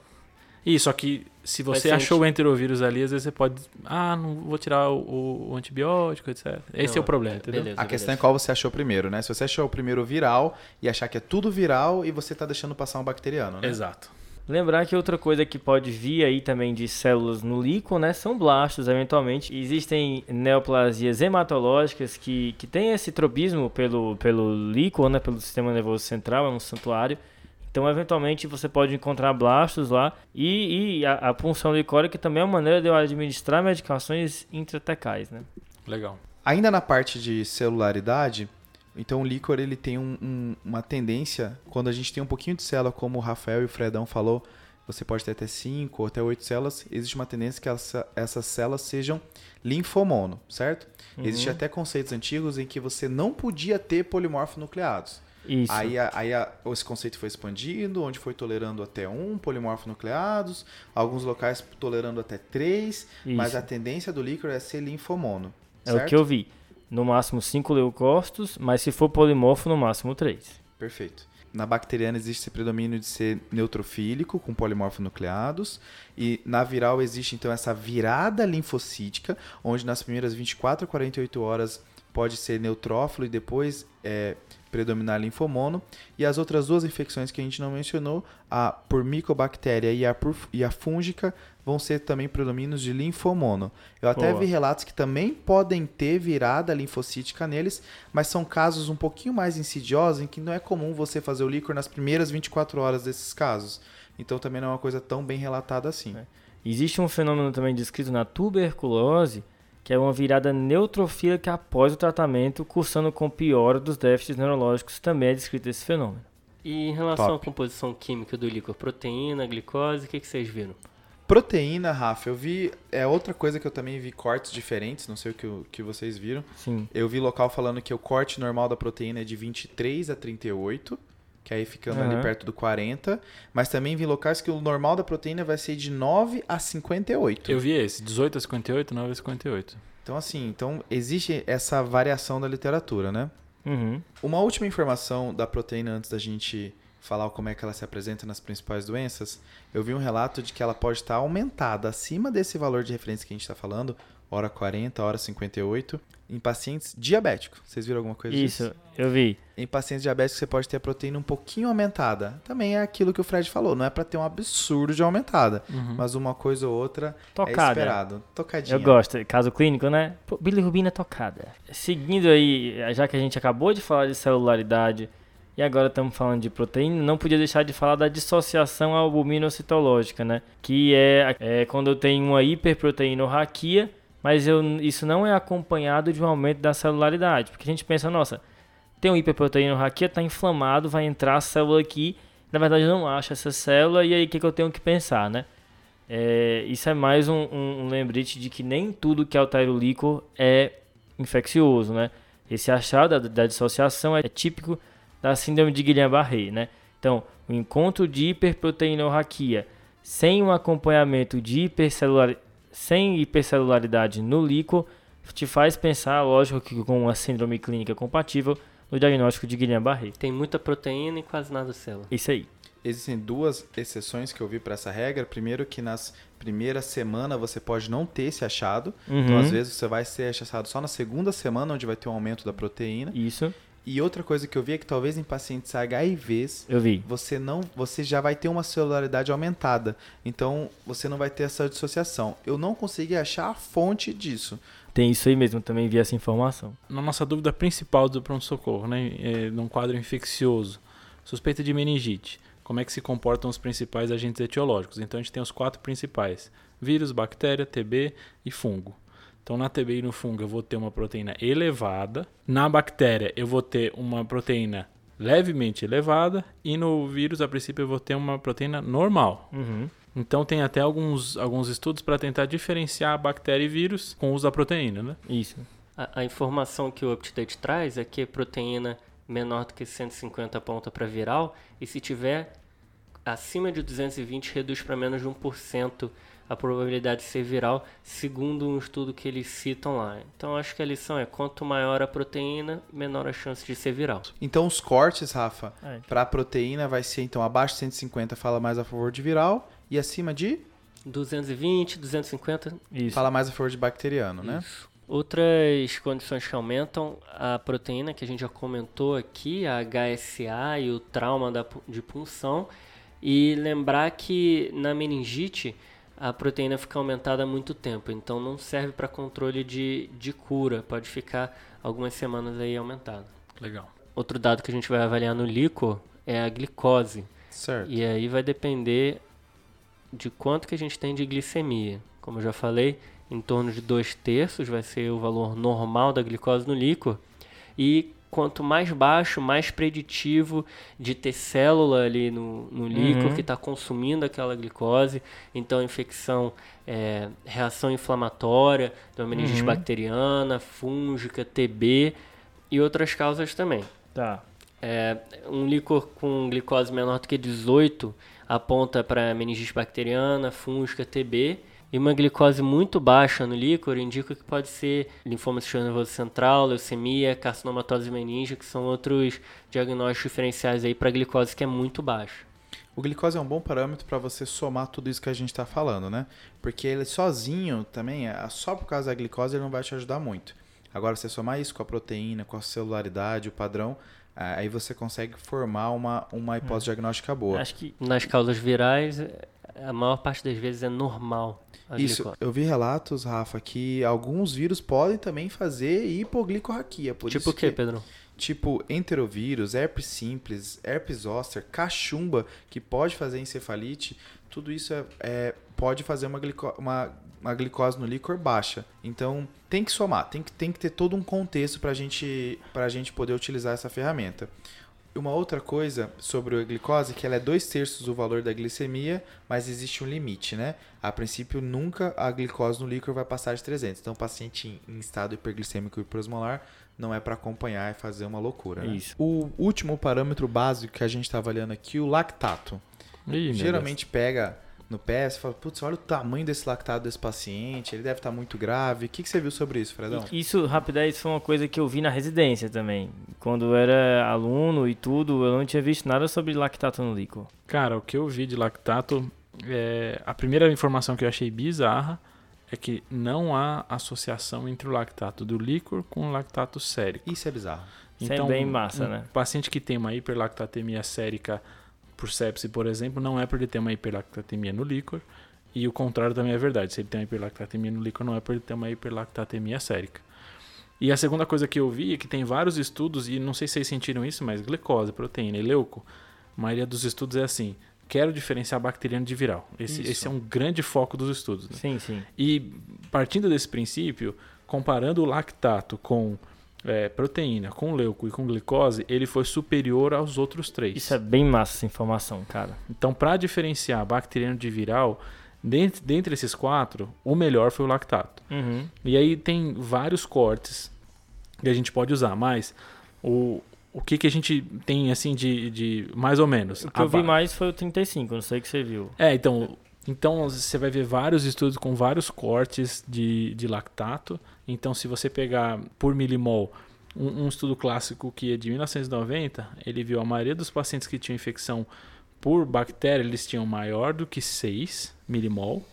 E só que se você achou anti- o enterovírus ali, às vezes você pode, ah, não vou tirar o, o antibiótico, etc. Esse Não, é o problema, entendeu? Beleza, A questão é beleza. qual você achou primeiro, né? Se você achou o primeiro viral e achar que é tudo viral e você tá deixando passar um bacteriano, né? Exato. Lembrar que outra coisa que pode vir aí também de células no líquor, né, são blastos, eventualmente. Existem neoplasias hematológicas que, que têm esse tropismo pelo, pelo líquor, né, pelo sistema nervoso central, é um santuário. Então, eventualmente, você pode encontrar blastos lá. E, e a, a punção licórica também é uma maneira de eu administrar medicações intratecais, né? Legal. Ainda na parte de celularidade, então o líquor ele tem um- um- uma tendência, quando a gente tem um pouquinho de célula, como o Rafael e o Fredão falou, você pode ter até 5 ou até 8 células, existe uma tendência que essa- essas células sejam linfomono, certo? Existem até conceitos antigos em que você não podia ter polimorfonucleados. Isso. Aí, a- aí a- esse conceito foi expandido, onde foi tolerando até um polimorfonucleados, alguns locais tolerando até três, mas Isso. a tendência do líquor é ser linfomono. é certo? o que eu vi. No máximo 5 leucócitos, mas se for polimorfo, no máximo 3. Perfeito. Na bacteriana existe esse predomínio de ser neutrofílico, com polimorfonucleados. E na viral existe então essa virada linfocítica, onde nas primeiras 24 a 48 horas pode ser neutrófilo e depois é, predominar linfomono. E as outras duas infecções que a gente não mencionou, a por micobactéria e a, por, e a fúngica, vão ser também predomínios de linfomono. Eu até Boa. vi relatos que também podem ter virada linfocítica neles, mas são casos um pouquinho mais insidiosos em que não é comum você fazer o líquor nas primeiras 24 horas desses casos. Então também não é uma coisa tão bem relatada assim. Existe um fenômeno também descrito na tuberculose, que é uma virada neutrofílica após o tratamento, cursando com piora dos déficits neurológicos. Também é descrito esse fenômeno. E em relação Top. à composição química do líquor, proteína, glicose, o que, que vocês viram? Proteína, Rafa, eu vi. É outra coisa que eu também vi cortes diferentes, não sei o que, o- que vocês viram. Sim. Eu vi local falando que o corte normal da proteína é de 23 a 38, que aí ficando ali Aham. perto do 40. Mas também vi locais que o normal da proteína vai ser de 9 a 58. Eu vi esse, 18 a 58, 9 a 58. Então, assim, então existe essa variação da literatura, né? Uhum. Uma última informação da proteína antes da gente falar como é que ela se apresenta nas principais doenças. Eu vi um relato de que ela pode estar aumentada acima desse valor de referência que a gente está falando, hora 40, hora 58, em pacientes diabéticos. Vocês viram alguma coisa disso? Isso, eu vi. Em pacientes diabéticos você pode ter a proteína um pouquinho aumentada. Também é aquilo que o Fred falou, não é para ter um absurdo de aumentada, mas uma coisa ou outra é Tocada. esperado. Tocadinha. Eu gosto, caso clínico, né? Pô, Bilirrubina tocada. Seguindo aí, já que a gente acabou de falar de celularidade e agora estamos falando de proteína, não podia deixar de falar da dissociação albuminocitológica, né? Que é, é quando eu tenho uma hiperproteinorraquia, mas eu, isso não é acompanhado de um aumento da celularidade. Porque a gente pensa, nossa, tem um hiperproteinorraquia, está inflamado, vai entrar a célula aqui, na verdade eu não acho essa célula, e aí o que, que eu tenho que pensar, né? É, isso é mais um, um- um lembrete de que nem tudo que altera o líquor é infeccioso, né? Esse achado da, da dissociação é típico da síndrome de Guillain-Barré, né? Então, o encontro de hiperproteinorraquia sem um acompanhamento de hipercelular, sem hipercelularidade no líquor te faz pensar, lógico que com uma síndrome clínica compatível, no diagnóstico de Guillain-Barré. Tem muita proteína e quase nada célula. Isso aí. Existem duas exceções que eu vi para essa regra. Primeiro, que nas primeiras semanas você pode não ter esse achado. Então, Uhum. às vezes, você vai ser achado só na segunda semana, onde vai ter um aumento da proteína. Isso, E outra coisa que eu vi é que talvez em pacientes HIVs, eu vi. você não, você já vai ter uma celularidade aumentada. Então, você não vai ter essa dissociação. Eu não consegui achar a fonte disso. Tem isso aí mesmo, também vi essa informação. Na nossa dúvida principal do pronto-socorro, né? É, num quadro infeccioso, suspeita de meningite. Como é que se comportam os principais agentes etiológicos? Então a gente tem os quatro principais: vírus, bactéria, TB e fungo. Então na TB e no fungo eu vou ter uma proteína elevada, na bactéria eu vou ter uma proteína levemente elevada e no vírus a princípio eu vou ter uma proteína normal. Uhum. Então tem até alguns, alguns estudos para tentar diferenciar bactéria e vírus com o uso da proteína, né? Isso. A, a informação que o UpToDate traz é que proteína menor do que 150 aponta para viral e se tiver acima de 220 reduz para menos de 1% a probabilidade de ser viral, segundo um estudo que eles citam lá. Então acho que a lição é quanto maior a proteína, menor a chance de ser viral. Então, os cortes, Rafa, É. para a proteína vai ser, então, abaixo de 150 fala mais a favor de viral e acima de 220, 250, Isso. fala mais a favor de bacteriano, né? Isso. Outras condições que aumentam a proteína que a gente já comentou aqui, a HSA e o trauma da, de punção. E lembrar que na meningite a proteína fica aumentada há muito tempo, então não serve para controle de, de cura, pode ficar algumas semanas aí aumentada. Legal. Outro dado que a gente vai avaliar no líquor é a glicose. Certo. E aí vai depender de quanto que a gente tem de glicemia. Como eu já falei, em torno de 2 terços vai ser o valor normal da glicose no líquor. E quanto mais baixo, mais preditivo de ter célula ali no, no líquor Uhum. que está consumindo aquela glicose. Então, infecção, é, reação inflamatória, então, meningite Uhum. bacteriana, fúngica, TB e outras causas também. Tá. É, um líquor com glicose menor do que 18 aponta para meningite bacteriana, fúngica, TB. E uma glicose muito baixa no líquor indica que pode ser linfoma sistema nervoso central, leucemia, carcinomatose meninge, que são outros diagnósticos diferenciais aí para glicose que é muito baixa. O glicose é um bom parâmetro para você somar tudo isso que a gente está falando, né? Porque ele sozinho também, é- só por causa da glicose, ele não vai te ajudar muito. Agora, você somar isso com a proteína, com a celularidade, o padrão, Aí você consegue formar uma, uma hipótese diagnóstica boa. Acho que Nas causas virais, a maior parte das vezes é normal. Isso, eu vi relatos, Rafa, que alguns vírus podem também fazer hipoglicorraquia. Por Tipo o que- Pedro? Tipo enterovírus, herpes simples, herpes zoster, cachumba, que pode fazer encefalite, tudo isso é, é- pode fazer uma, glico- uma, uma glicose no líquor baixa. Então tem que somar, tem que, tem que ter todo um contexto para gente, a gente poder utilizar essa ferramenta. Uma outra coisa sobre a glicose é que ela é dois terços do valor da glicemia, mas existe um limite, né? A princípio, nunca a glicose no líquor vai passar de 300. Então, o paciente em estado hiperglicêmico hiperosmolar não é para acompanhar e fazer uma loucura. né? Isso. O último parâmetro básico que a gente está avaliando aqui, o lactato. Ih, Geralmente pega no pé, você fala, putz, olha o tamanho desse lactato desse paciente, ele deve estar muito grave. O que, que você viu sobre isso, Fredão? Isso, rapidez, foi uma coisa que eu vi na residência também. Quando eu era aluno e tudo, eu não tinha visto nada sobre lactato no líquido. Cara, o que eu vi de lactato, é, a primeira informação que eu achei bizarra é que não há associação entre o lactato do líquor com o lactato sérico. Isso é bizarro. Isso é bem massa, um né? paciente que tem uma hiperlactatemia sérica por sepse, por exemplo, não é por ele ter uma hiperlactatemia no líquor. E o contrário também é verdade. Se ele tem uma hiperlactatemia no líquor, não é por ele ter uma hiperlactatemia sérica. E a segunda coisa que eu vi é que tem vários estudos, e não sei se vocês sentiram isso, mas glicose, proteína e leuco, a maioria dos estudos é assim: quero diferenciar bacteriano de viral. Esse, esse é um grande foco dos estudos. né? Sim, sim. E partindo desse princípio, comparando o lactato com é, proteína, com leuco e com glicose, ele foi superior aos outros três. Isso é bem massa essa informação, cara. Então, para diferenciar bacteriano de viral, dentre, dentre esses quatro, o melhor foi o lactato. Uhum. E aí tem vários cortes que a gente pode usar, mas o, o que, que a gente tem assim de, de mais ou menos? O que eu vi mais foi o 35, não sei o que você viu. É, então, então você vai ver vários estudos com vários cortes de, de lactato. Então, se você pegar por milimol um, um estudo clássico que é de 1990, ele viu a maioria dos pacientes que tinham infecção por bactéria, eles tinham maior do que 6 milimol.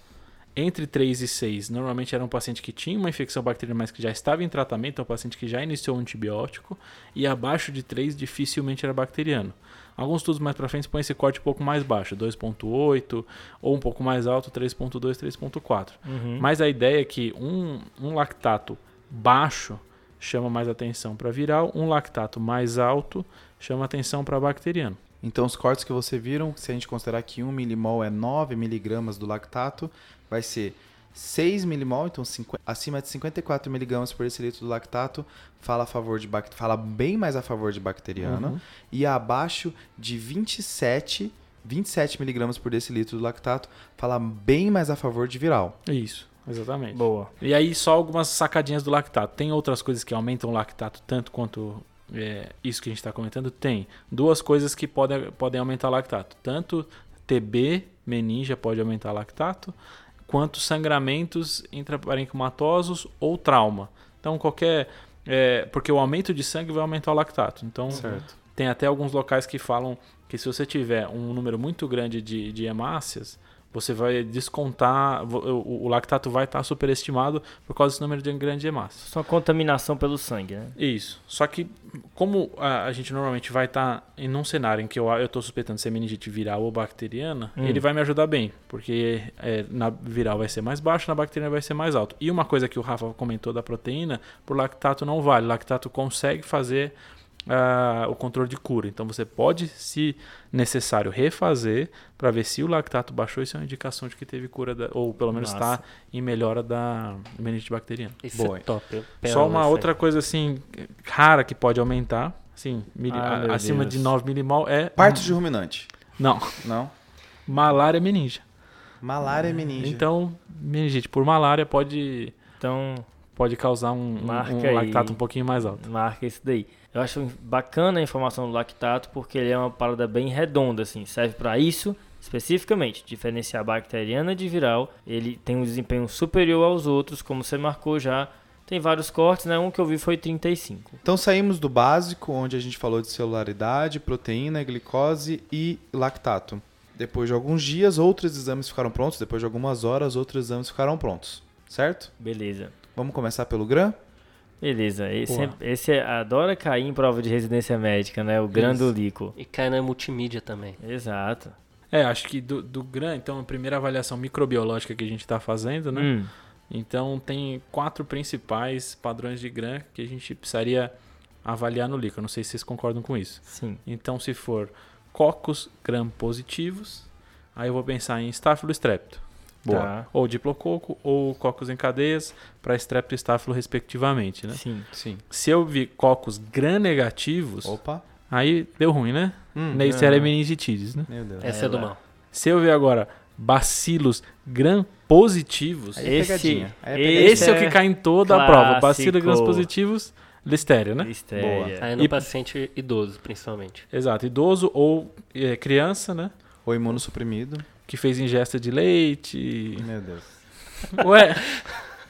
Entre 3 e 6, normalmente era um paciente que tinha uma infecção bacteriana, mas que já estava em tratamento, é um paciente que já iniciou um antibiótico. E abaixo de 3, dificilmente era bacteriano. Alguns estudos mais para frente põem esse corte um pouco mais baixo, 2.8, ou um pouco mais alto, 3.2, 3.4. Uhum. Mas a ideia é que um, um lactato baixo chama mais atenção para viral, um lactato mais alto chama atenção para bacteriano. Então, os cortes que você viram, se a gente considerar que 1 milimol é 9 miligramas do lactato, vai ser 6 milimol, então cinqu- acima de 54 miligramas por decilitro do lactato, fala, a favor de fala bem mais a favor de bacteriano, Uhum. e abaixo de 27, 27 miligramas por decilitro do lactato, fala bem mais a favor de viral. Isso, exatamente. Boa. E aí só algumas sacadinhas do lactato. Tem outras coisas que aumentam o lactato tanto quanto é, isso que a gente está comentando? Tem. Duas coisas que podem, podem aumentar o lactato. Tanto TB, meninja, pode aumentar o lactato, quanto sangramentos intraparenquimatosos ou trauma. Então qualquer... é, porque o aumento de sangue vai aumentar o lactato. Então Certo. tem até alguns locais que falam que se você tiver um número muito grande de, de hemácias, você vai descontar, o, o lactato vai estar superestimado por causa desse número de grande hemácias. Só contaminação pelo sangue, né? Isso. Só que, como a, a gente normalmente vai estar em um cenário em que eu estou suspeitando ser meningite viral ou bacteriana, Hum. ele vai me ajudar bem, porque é, na viral vai ser mais baixo, na bacteriana vai ser mais alto. E uma coisa que o Rafa comentou da proteína, por lactato não vale. Lactato consegue fazer ah, o controle de cura. Então você pode, se necessário, refazer para ver se o lactato baixou. Isso é uma indicação de que teve cura, da- ou pelo menos está em melhora da meningite bacteriana. Isso Boa. é top. Só uma aí. outra coisa assim rara que pode aumentar, assim, mili- Ah, a- acima Deus. de 9 milimol é Parto de ruminante. não, Não? malária meninja. Malária é meninge. Então, meningite por malária pode Então, pode causar um, um- Marca um aí. lactato um pouquinho mais alto. marca isso daí. Eu acho bacana a informação do lactato porque ele é uma parada bem redonda, assim. Serve para isso especificamente, diferenciar bacteriana de viral. Ele tem um desempenho superior aos outros, como você marcou já. Tem vários cortes, né? Um que eu vi foi 35. Então saímos do básico, onde a gente falou de celularidade, proteína, glicose e lactato. Depois de alguns dias, outros exames ficaram prontos. Depois de algumas horas, outros exames ficaram prontos. Certo? Beleza. Vamos começar pelo GRAM? Beleza, esse, é- esse é- adora cair em prova de residência médica, né? O grandulico. E cai na multimídia também. Exato. É, acho que do, do GRAM, então, a primeira avaliação microbiológica que a gente está fazendo, né? Hum, Então, tem quatro principais padrões de GRAM que a gente precisaria avaliar no líquido. Não sei se vocês concordam com isso. sim. Então, se for cocos gram positivos, aí eu vou pensar em estáfilo strepto. Boa. Tá. Ou diplococo, ou cocos em cadeias, para strepto e estáfilo, respectivamente, né? Sim. Sim. Se eu vi cocos gram negativos, Opa. aí deu ruim, né? Hum, Neisseria não. meningitidis, né? Meu Deus. Essa é, do lá. mal. Se eu ver agora bacilos gram positivos, Aí é Esse- é esse é o que cai em toda a prova. Bacilos gram clássico. positivos, listéria, né? Listéria. Aí no E- paciente idoso, principalmente. Exato. Idoso ou eh, criança, né? O imunossuprimido. Que fez ingesta de leite. Meu Deus. Ué,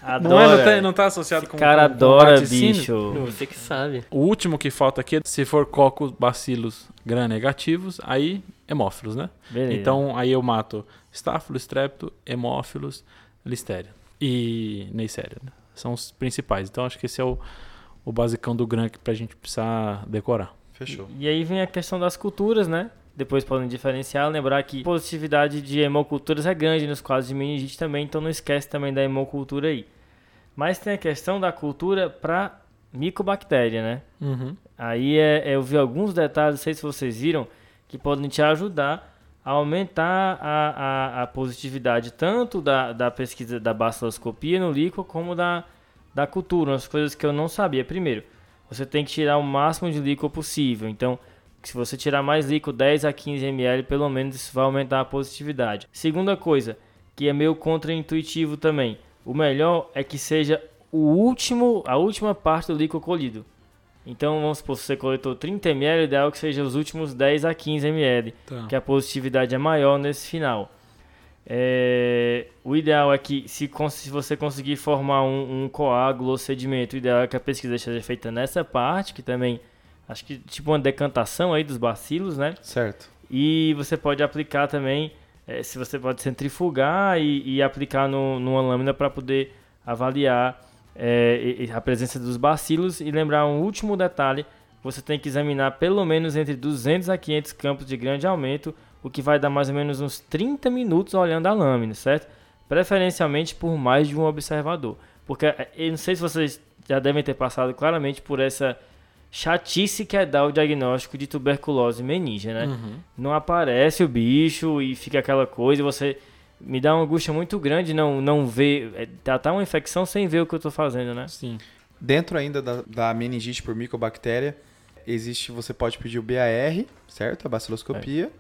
Adora. não, é, não, tá, não tá associado com cara com- com adora, laticínio? bicho. Você que sabe. O último que falta aqui, é se for cocos bacilos gram negativos, aí hemófilos, né? Beleza. Então aí eu mato estáfilo, strepto, hemófilos, listéria e neisseria. Né? São os principais. Então acho que esse é o, o basicão do gram que pra gente precisar decorar. Fechou. E aí vem a questão das culturas, né? Depois podem diferenciar, lembrar que a positividade de hemoculturas é grande nos quadros de meningite também, então não esquece também da hemocultura aí. Mas tem a questão da cultura para micobactéria, né? Uhum. Aí é, é, eu vi alguns detalhes, não sei se vocês viram, que podem te ajudar a aumentar a, a, a positividade tanto da, da pesquisa da baciloscopia no líquido como da, da cultura, umas coisas que eu não sabia. Primeiro, você tem que tirar o máximo de líquido possível. Então, se você tirar mais líquido, 10 a 15 ml, pelo menos isso vai aumentar a positividade. Segunda coisa, que é meio contraintuitivo também. O melhor é que seja o último, a última parte do líquido colhido. Então, vamos supor, se você coletou 30 ml, o ideal é que seja os últimos 10 a 15 ml, Tá. que a positividade é maior nesse final. É, o ideal é que, se, se você conseguir formar um, um coágulo ou sedimento, o ideal é que a pesquisa seja feita nessa parte, que também, acho que tipo uma decantação aí dos bacilos, né? Certo. E você pode aplicar também, eh, se você pode centrifugar e, e aplicar no, numa lâmina para poder avaliar e a presença dos bacilos. E lembrar um último detalhe: você tem que examinar pelo menos entre 200 a 500 campos de grande aumento, o que vai dar mais ou menos uns 30 minutos olhando a lâmina, certo? Preferencialmente por mais de um observador. Porque eh, eu não sei se vocês já devem ter passado claramente por essa chatice que é dar o diagnóstico de tuberculose meningia, né? Uhum. não aparece o bicho e fica aquela coisa, e você me dá uma angústia muito grande não não ver, é, tratar uma infecção sem ver o que eu tô fazendo, né? Sim. Dentro ainda da, da meningite por micobactéria, existe, você pode pedir o BAR, certo? A baciloscopia.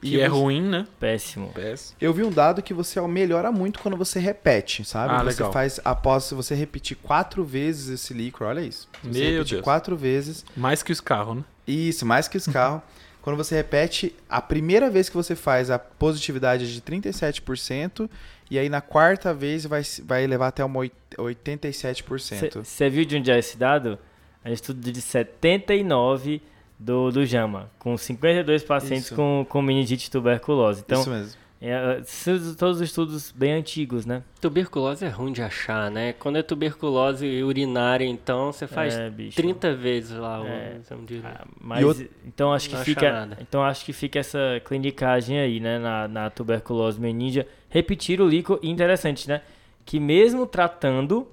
Que é você- ruim, né? Péssimo. Eu vi um dado que você melhora muito quando você repete, sabe? Ah, você legal. faz após se você repetir quatro vezes esse líquido, olha isso. Se Meu repetir Deus. quatro vezes, Mais que os carros, né? isso, mais que esse carro. [LAUGHS] quando você repete, a primeira vez que você faz, a positividade é de 37%, e aí na quarta vez vai, vai levar até uma oit- 87%. Você viu de onde é esse dado? É um estudo de 79 do, do JAMA, com 52 pacientes Isso. com, com meningite e tuberculose. Então, Isso mesmo. é, são todos os estudos bem antigos, né? Tuberculose é ruim de achar, né? Quando é tuberculose urinária, então você faz é, bicho. 30 vezes lá o É. exame de urina. Ah, Mas outro- então acho que Não fica, nada. então acho que fica essa clinicagem aí, né, na, na tuberculose meningia, repetir o líquido, interessante, né, que mesmo tratando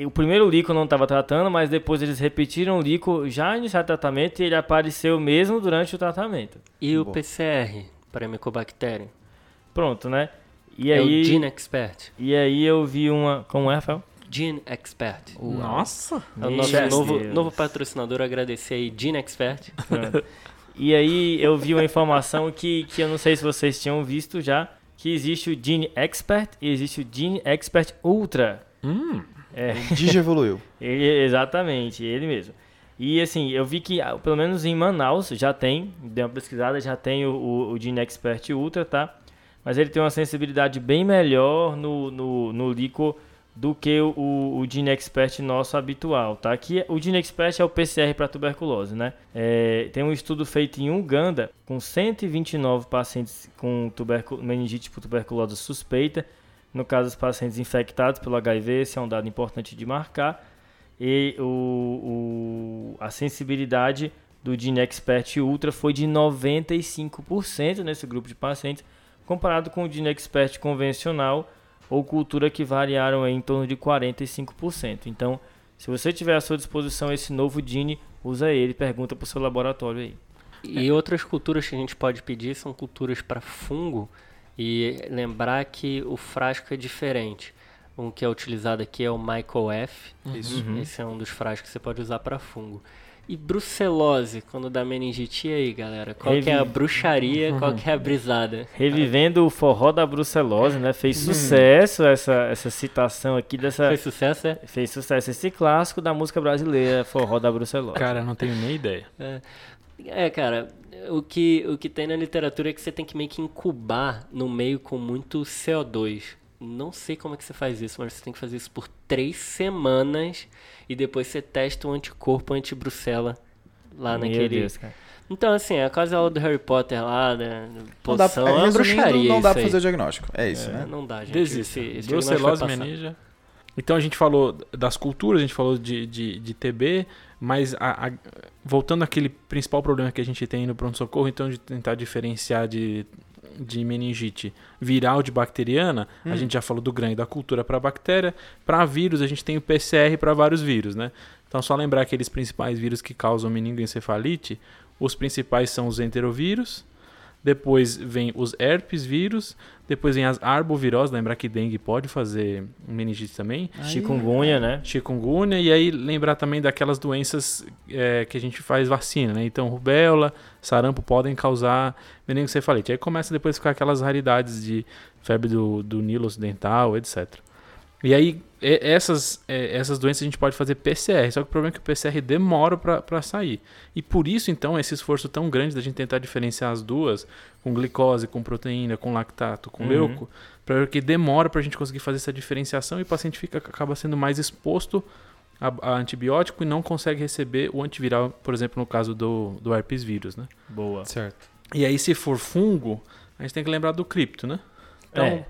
o primeiro líquido não estava tratando, mas depois eles repetiram o líquido já iniciado o tratamento e ele apareceu mesmo durante o tratamento. E o Bom. PCR para micobactéria? Pronto, né? E é aí o Gene Expert. e aí eu vi uma, como é, Rafael? Gene Expert. Nossa! É o nosso Deus. novo, novo patrocinador, agradecer aí, Gene Expert. Pronto. E aí eu vi uma informação que, que eu não sei se vocês tinham visto já, que existe o Gene Expert e existe o Gene Expert Ultra. Hum, É, O Digi evoluiu. [LAUGHS] ele, exatamente, ele mesmo. E assim, eu vi que ah, pelo menos em Manaus já tem, dei uma pesquisada, já tem o, o, o Gene Expert Ultra, tá? Mas ele tem uma sensibilidade bem melhor no, no, no líquido do que o, o Gene Expert nosso habitual, tá? Que o Gene Expert é o PCR para tuberculose, né? É, tem um estudo feito em Uganda com 129 pacientes com tubercu meningite por tuberculose suspeita, no caso dos pacientes infectados pelo HIV, esse é um dado importante de marcar. e o, o, a sensibilidade do Gene Expert Ultra foi de 95% nesse grupo de pacientes, comparado com o Gene Expert convencional ou cultura que variaram em torno de 45%. Então, se você tiver à sua disposição esse novo Gene, usa ele, pergunta para o seu laboratório aí. E outras culturas que a gente pode pedir são culturas para fungo e lembrar que o frasco é diferente. Um que é utilizado aqui é o Michael F. Isso. Uhum. Esse é um dos frascos que você pode usar para fungo. E brucelose, quando dá meningite, e aí, galera? Qual que é a Revi- bruxaria, qual que é a brisada? Revivendo o forró da brucelose, né? Fez sucesso essa, essa citação aqui dessa... Foi sucesso, é? Fez sucesso esse clássico da música brasileira, forró da brucelose. Cara, eu não tenho nem ideia. É, cara, o que, o que tem na literatura é que você tem que meio que incubar no meio com muito CO2. Não sei como é que você faz isso, mas você tem que fazer isso por três semanas e depois você testa o anticorpo anti-brucela lá Meu naquele. Deus, cara. Então, assim, é quase a aula do Harry Potter lá, né? Não dá, Poção, é uma bruxaria. não dá isso pra aí. fazer o diagnóstico. É isso, É, né? Não dá, gente. Desista. Esse Brucelose, meninja. Então a gente falou das culturas, a gente falou de, de, de TB, mas a- a- voltando àquele principal problema que a gente tem no pronto-socorro, então de tentar diferenciar de, de meningite viral de bacteriana, a gente já falou do grande da cultura para bactéria. Para vírus, a gente tem o PCR para vários vírus, né? Então só lembrar aqueles principais vírus que causam meningoencefalite, os principais são os enterovírus, depois vem os herpes vírus, depois vem as arboviroses, lembrar que dengue pode fazer meningite também, Chikungunya, né? chikungunya, e aí lembrar também daquelas doenças é, que a gente faz vacina, né? Então rubéola, sarampo podem causar meningoencefalite. Aí começa depois a ficar aquelas raridades de febre do, do Nilo ocidental, etc. E aí, essas, é, essas doenças a gente pode fazer PCR, só que o problema é que o PCR demora para sair. E por isso, então, esse esforço tão grande da gente tentar diferenciar as duas, com glicose, com proteína, com lactato, com Uhum. leuco, porque demora para a gente conseguir fazer essa diferenciação e o paciente fica, acaba sendo mais exposto a, a antibiótico e não consegue receber o antiviral, por exemplo, no caso do, do herpes vírus, né? Boa. Certo. E aí, se for fungo, a gente tem que lembrar do cripto, né? Então, É.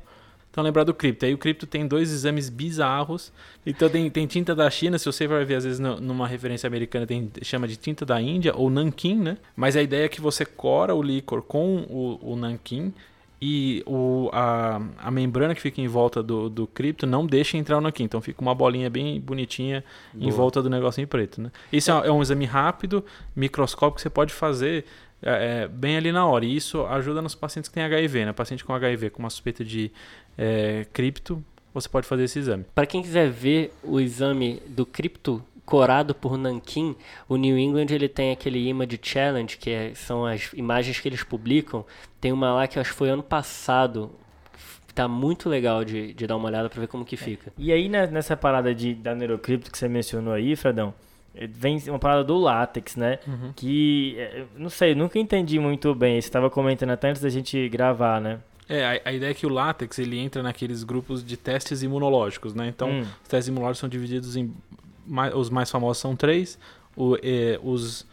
então lembrar do cripto. Aí o cripto tem dois exames bizarros. Então tem, tem tinta da China, se você vai ver às vezes no- numa referência americana, tem, chama de tinta da Índia ou nanquim, né? Mas a ideia é que você cora o líquor com o, o nanquim e o, a, a membrana que fica em volta do, do cripto não deixa entrar o nanquim. Então fica uma bolinha bem bonitinha em Boa. volta do negocinho preto, né? Isso é, é um exame rápido, microscópico, que você pode fazer é, é, bem ali na hora. E isso ajuda nos pacientes que têm HIV, né? Paciente com HIV com uma suspeita de é, cripto, você pode fazer esse exame. Para quem quiser ver o exame do cripto corado por Nankin, o New England ele tem aquele Image Challenge, que é- são as imagens que eles publicam. Tem uma lá que acho que foi ano passado. Tá muito legal de, de dar uma olhada para ver como que fica. E aí, né, nessa parada de, da neurocripto que você mencionou aí, Fredão, eh, vem uma parada do látex, né? Que, eh, não sei, nunca entendi muito bem. Você estava comentando até antes da gente gravar, né? É, a, a ideia é que o látex ele entra naqueles grupos de testes imunológicos, né? Então, Hum. os testes imunológicos são divididos em. mai- os mais famosos são três: o, eh, os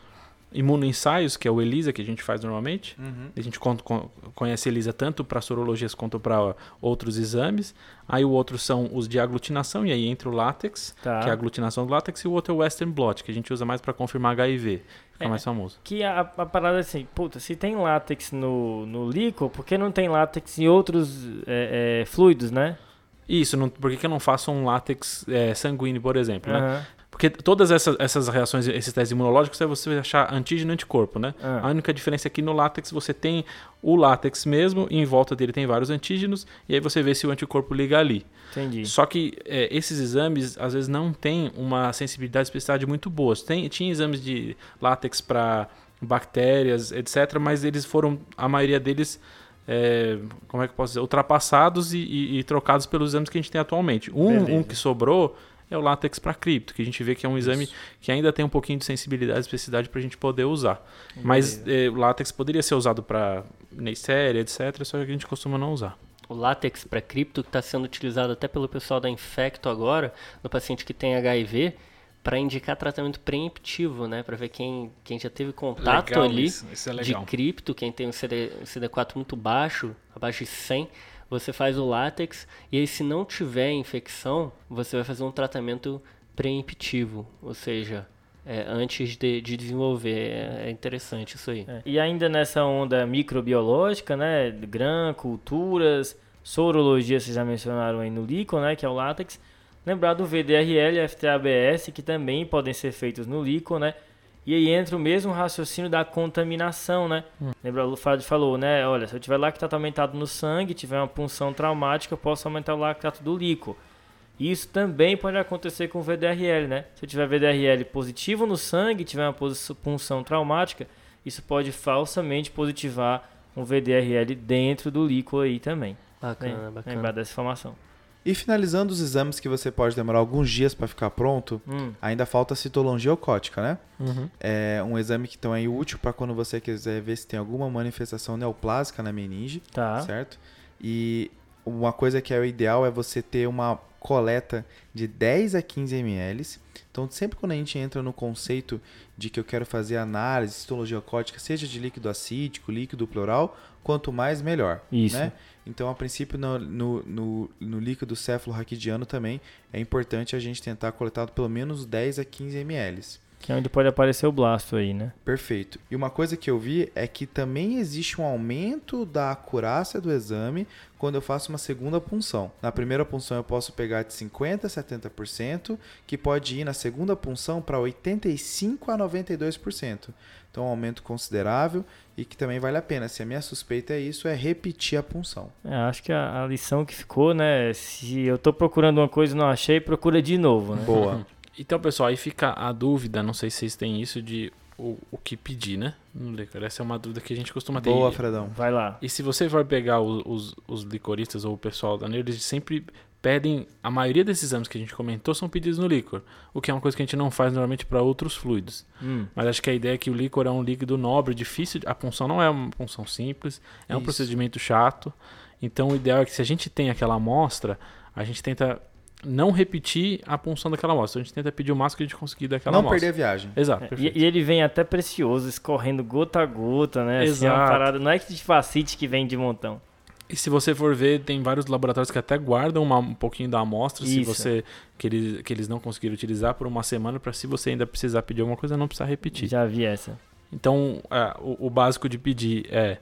imunoensaios, que é o ELISA, que a gente faz normalmente. A gente con- con- conhece ELISA tanto para sorologias quanto para outros exames. Aí o outro são os de aglutinação, e aí entra o látex, Tá. que é a aglutinação do látex, e o outro é o Western blot, que a gente usa mais para confirmar HIV, É. mais famoso. Que a, a parada é assim, puta, se tem látex no, no líquido, por que não tem látex em outros eh, eh, fluidos, né? Isso, não, por que, que eu não faço um látex eh, sanguíneo, por exemplo, né? Porque todas essas, essas reações, esses testes imunológicos, é você achar antígeno e anticorpo, né? Ah. A única diferença é que no látex você tem o látex mesmo, e em volta dele tem vários antígenos, e aí você vê se o anticorpo liga ali. Entendi. Só que é, esses exames, às vezes, não têm uma sensibilidade e especificidade muito boas. Tem, tinha exames de látex para bactérias, etc., mas eles foram, a maioria deles, é, como é que eu posso dizer, ultrapassados e, e- e trocados pelos exames que a gente tem atualmente. Um, Beleza. um que sobrou é o látex para cripto, que a gente vê que é um exame que ainda tem um pouquinho de sensibilidade e especificidade para a gente poder usar. Mas é, o látex poderia ser usado para Neisseria, etc., só que a gente costuma não usar. O látex para cripto que está sendo utilizado até pelo pessoal da Infecto agora, no paciente que tem HIV, para indicar tratamento preemptivo, né? Para ver quem, quem já teve contato Legal ali isso, isso é de cripto, quem tem um, CD, um CD4 muito baixo, abaixo de 100, você faz o látex e aí se não tiver infecção, você vai fazer um tratamento preemptivo, ou seja, é, antes de, de desenvolver. É, é interessante isso aí. É. E ainda nessa onda microbiológica, né? GRAM, culturas, sorologia, vocês já mencionaram aí no líquido, né? Que é o látex. Lembrar do VDRL e FTABS, que também podem ser feitos no líquido, né? E aí entra o mesmo raciocínio da contaminação, né? Hum. Lembra, o Fábio falou, né? Olha, se eu tiver lactato aumentado no sangue, tiver uma punção traumática, eu posso aumentar o lactato do líquido. Isso também pode acontecer com o VDRL, né? Se eu tiver VDRL positivo no sangue, tiver uma punção traumática, isso pode falsamente positivar um VDRL dentro do líquido aí também. Bacana, bacana. Lembrar dessa informação. E finalizando os exames que você pode demorar alguns dias para ficar pronto, hum. ainda falta a citologia ocótica, né? Uhum. É um exame que então é útil para quando você quiser ver se tem alguma manifestação neoplásica na meninge, tá. certo? E uma coisa que é o ideal é você ter uma coleta de 10 a 15 ml. Então, sempre quando a gente entra no conceito de que eu quero fazer análise, citologia ocótica, seja de líquido acídico, líquido pleural, quanto mais melhor. Isso. Né? Então, a princípio, no, no, no, no líquido cefalorraquidiano também é importante a gente tentar coletar pelo menos 10 a 15 ml. Que é onde pode aparecer o blasto aí, né? Perfeito. E uma coisa que eu vi é que também existe um aumento da acurácia do exame quando eu faço uma segunda punção. Na primeira punção eu posso pegar de 50% a 70%, que pode ir na segunda punção para 85% a 92%. Então, um aumento considerável e que também vale a pena. Se a minha suspeita é isso, é repetir a punção. É, acho que a, a, lição que ficou, né? Se eu estou procurando uma coisa e não achei, procura de novo, né? Boa. [LAUGHS] Então, pessoal, aí fica a dúvida, não sei se vocês têm isso, de o, o que pedir, né? No licor. Essa é uma dúvida que a gente costuma ter. Boa, Fredão. Vai lá. E se você for pegar os, os, os licoristas ou o pessoal da Neuro, eles sempre pedem. A maioria desses exames que a gente comentou são pedidos no líquor, o que é uma coisa que a gente não faz normalmente para outros fluidos. Hum. Mas acho que a ideia é que o líquor é um líquido nobre, difícil. A punção não é uma punção simples, é Isso. um procedimento chato. Então o ideal é que se a gente tem aquela amostra, a gente tenta não repetir a punção daquela amostra. A gente tenta pedir o máximo que a gente conseguir daquela não amostra. Não perder a viagem. Exato. É, e, e, ele vem até precioso, escorrendo gota a gota, né? Exato. Assim, é uma parada, não é que de facite que vem de montão. E se você for ver, tem vários laboratórios que até guardam uma, um pouquinho da amostra, Isso. se você que eles, que eles não conseguiram utilizar por uma semana, para se você ainda precisar pedir alguma coisa, não precisar repetir. Já vi essa. Então, é, o, o básico de pedir é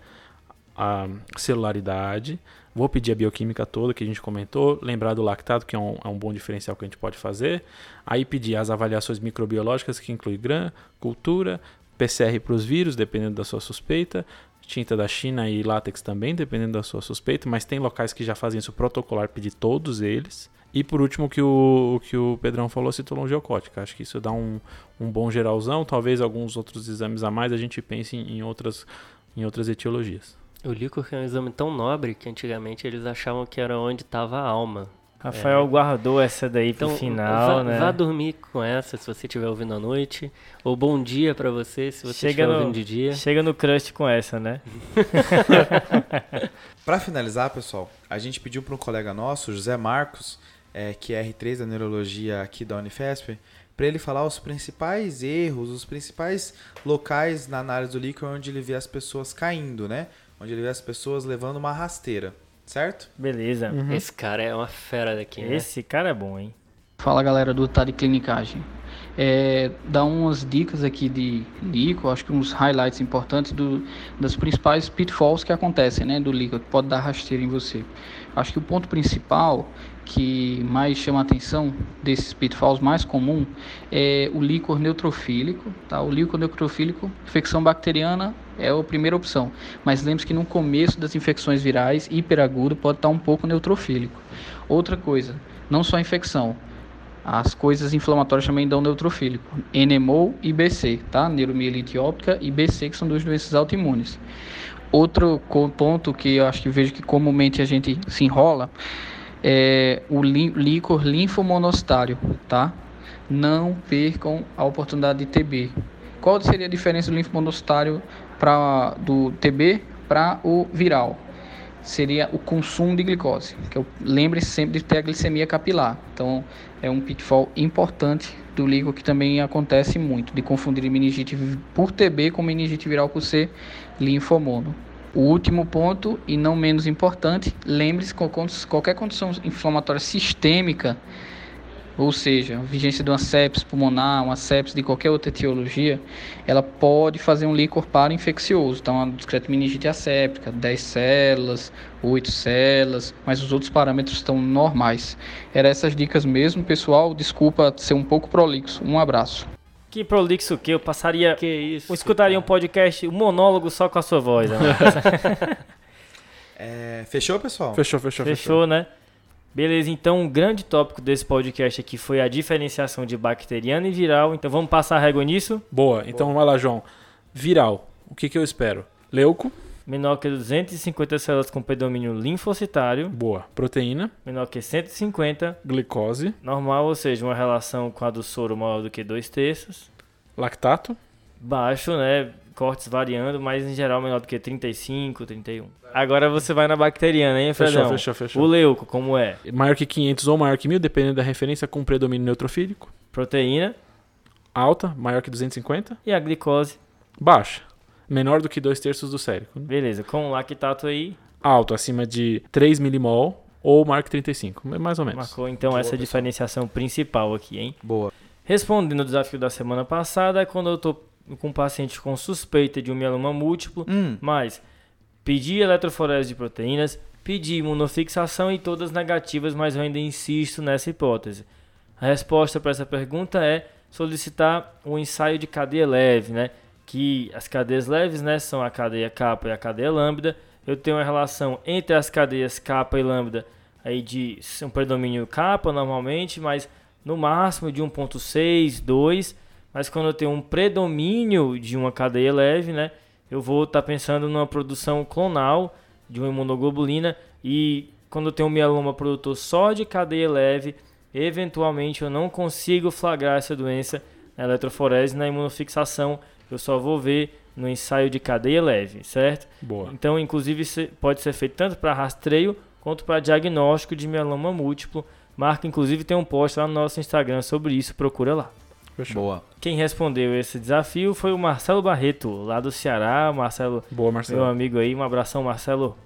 a celularidade, Vou pedir a bioquímica toda que a gente comentou, lembrar do lactato, que é um, é um bom diferencial que a gente pode fazer. Aí pedir as avaliações microbiológicas, que inclui GRAM, cultura, PCR para os vírus, dependendo da sua suspeita, tinta da China e látex também, dependendo da sua suspeita, mas tem locais que já fazem isso protocolar, pedir todos eles. E por último, que o, que o Pedrão falou, citologia ocótica. Acho que isso dá um, um bom geralzão. Talvez alguns outros exames a mais a gente pense em, em outras, em outras etiologias. O líquor é um exame tão nobre que antigamente eles achavam que era onde estava a alma. Rafael é. guardou essa daí pro então, final, vá, né? Vá dormir com essa se você estiver ouvindo à noite. Ou bom dia para você se você estiver ouvindo de dia. Chega no crush com essa, né? [LAUGHS] para finalizar, pessoal, a gente pediu para um colega nosso, José Marcos, é, que é R3 da Neurologia aqui da Unifesp, para ele falar os principais erros, os principais locais na análise do líquido onde ele vê as pessoas caindo, né? Onde ele vê as pessoas levando uma rasteira, certo? Beleza. Uhum. Esse cara é uma fera daqui, né? Esse cara é bom, hein? Fala galera do Tá de Clinicagem. É, dá umas dicas aqui de líquido, acho que uns highlights importantes do, das principais pitfalls que acontecem, né, do líquido, que pode dar rasteira em você. Acho que o ponto principal que mais chama a atenção desses pitfalls mais comum é o líquor neutrofílico, tá? O líquor neutrofílico, infecção bacteriana é a primeira opção, mas lembre-se que no começo das infecções virais hiperagudo pode estar um pouco neutrofílico. Outra coisa, não só infecção, as coisas inflamatórias também dão neutrofílico, NMO e BC, tá? Neuromielite óptica e BC, que são duas doenças autoimunes. Outro ponto que eu acho que vejo que comumente a gente se enrola é, o líquor linfomonostário, tá? Não percam a oportunidade de TB. Qual seria a diferença do linfomonostário para do TB para o viral? Seria o consumo de glicose, que eu lembre sempre de ter a glicemia capilar. Então, é um pitfall importante do líquor que também acontece muito, de confundir meningite por TB com meningite viral por ser linfomono. O último ponto, e não menos importante, lembre-se que qualquer condição inflamatória sistêmica ou seja, a vigência de uma sepsis pulmonar, uma sepsis de qualquer outra etiologia, ela pode fazer um líquor para infeccioso. Então, a discreta meningite asséptica, 10 células, 8 células, mas os outros parâmetros estão normais. Eram essas dicas mesmo, pessoal. Desculpa ser um pouco prolixo. Um abraço. Que prolixo que eu passaria. Que isso? Eu escutaria um podcast, um monólogo só com a sua voz. Né? [LAUGHS] É, fechou, pessoal? Fechou, fechou, fechou. Fechou, né? Beleza, então um grande tópico desse podcast aqui foi a diferenciação de bacteriana e viral. Então vamos passar a régua nisso. Boa, então vai lá, João. Viral. O que, que eu espero? Leuco. Menor que 250 células com predomínio linfocitário. Boa. Proteína. Menor que 150. Glicose. Normal, ou seja, uma relação com a do soro maior do que 2 terços. Lactato. Baixo, né? Cortes variando, mas em geral menor do que 35, 31. Agora você vai na bacteriana, hein, Fechou, Fredão? fechou, fechou. O leuco, como é? Maior que 500 ou maior que 1000, dependendo da referência, com predomínio neutrofílico. Proteína Alta, maior que 250. e a glicose. Baixa. Menor do que 2 terços do sérico. né? Beleza, com o lactato aí, Alto, acima de 3 milimol ou maior que 35. Mais ou menos. marcou então essa diferenciação principal aqui, hein? Boa. Respondendo o desafio da semana passada, quando eu tô com um paciente com suspeita de um mieloma múltiplo, Hum, mas pedi eletroforese de proteínas, pedi imunofixação e todas negativas, mas eu ainda insisto nessa hipótese. A resposta para essa pergunta é solicitar um ensaio de cadeia leve, né? Que as cadeias leves, né, são a cadeia kappa e a cadeia lambda. Eu tenho uma relação entre as cadeias kappa e lambda aí de um predomínio kappa normalmente, mas no máximo de 1.6, 2, mas quando eu tenho um predomínio de uma cadeia leve, né, eu vou estar pensando numa produção clonal de uma imunoglobulina e quando eu tenho um mieloma produtor só de cadeia leve, eventualmente eu não consigo flagrar essa doença na eletroforese na imunofixação, eu só vou ver no ensaio de cadeia leve, certo? Boa. Então, inclusive, pode ser feito tanto para rastreio quanto para diagnóstico de mieloma múltiplo. Marca, inclusive, tem um post lá no nosso Instagram sobre isso, procura lá. Fechou. boa. Quem respondeu esse desafio foi o Marcelo Barreto, lá do Ceará. Marcelo, Boa, meu Marcelo. amigo aí, um abração, Marcelo.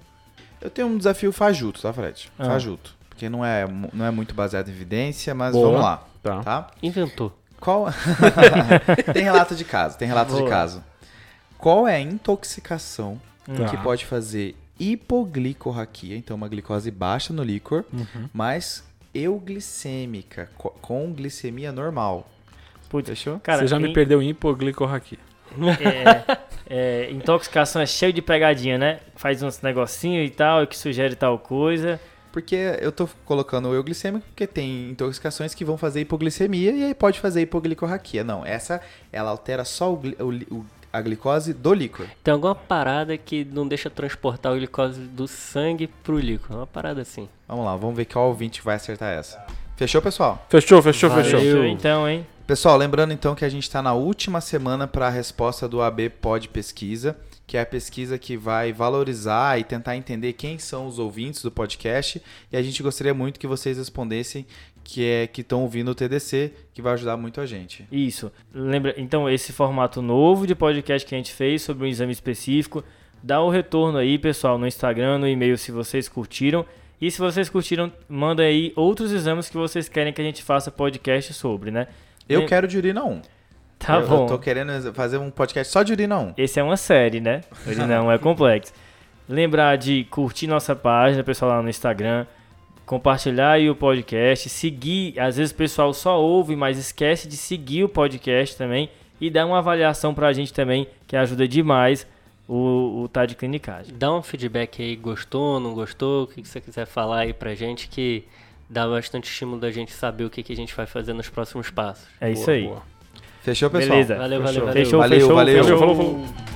Eu tenho um desafio fajuto, tá, Fred? Ah. Fajuto. Porque não é, não é muito baseado em evidência, mas Boa. vamos lá, Tá. tá? Inventou. Qual. [LAUGHS] tem relato de caso, tem relato de Boa. caso. Qual é a intoxicação Tá. que pode fazer hipoglicorraquia, então uma glicose baixa no líquor, Uhum. mas euglicêmica, co- com glicemia normal? Putz, Fechou? cara, Você já me em- perdeu em hipoglicorraquia. é, é, intoxicação é cheio de pegadinha, né? Faz uns negocinhos e tal, que sugere tal coisa. Porque eu tô colocando o euglicêmico porque tem intoxicações que vão fazer hipoglicemia e aí pode fazer hipoglicorraquia. Não, essa ela altera só o o o- a glicose do líquor. Tem alguma parada que não deixa transportar o glicose do sangue pro líquido. Uma parada assim. Vamos lá, vamos ver qual ouvinte vai acertar essa. Fechou, pessoal? Fechou, fechou, Valeu. fechou. Fechou então, hein? Pessoal, lembrando então que a gente está na última semana para a resposta do AB Pod Pesquisa, que é a pesquisa que vai valorizar e tentar entender quem são os ouvintes do podcast. E a gente gostaria muito que vocês respondessem que é que estão ouvindo o TDC, que vai ajudar muito a gente. Isso. Lembra, então, esse formato novo de podcast que a gente fez sobre um exame específico, dá o retorno aí, pessoal, no Instagram, no e-mail, se vocês curtiram. E se vocês curtiram, manda aí outros exames que vocês querem que a gente faça podcast sobre, né? Eu quero de urina 1. Tá eu, bom. Eu tô querendo fazer um podcast só de urina 1. Esse é uma série, né? Ele não é complexo. Lembrar de curtir nossa página, pessoal, lá no Instagram. Compartilhar aí o podcast. Seguir. Às vezes o pessoal só ouve, mas esquece de seguir o podcast também. E dar uma avaliação pra gente também, que ajuda demais o, o Tá de Clinicagem. Dá um feedback aí, gostou, não gostou, o que que você quiser falar aí pra gente que dá bastante estímulo da gente saber o que, que a gente vai fazer nos próximos passos. É isso Boa, aí. boa. Fechou, pessoal? Beleza. Valeu, valeu, Fechou. valeu. Fechou, Valeu, fechou, valeu. fechou. Falou, falou.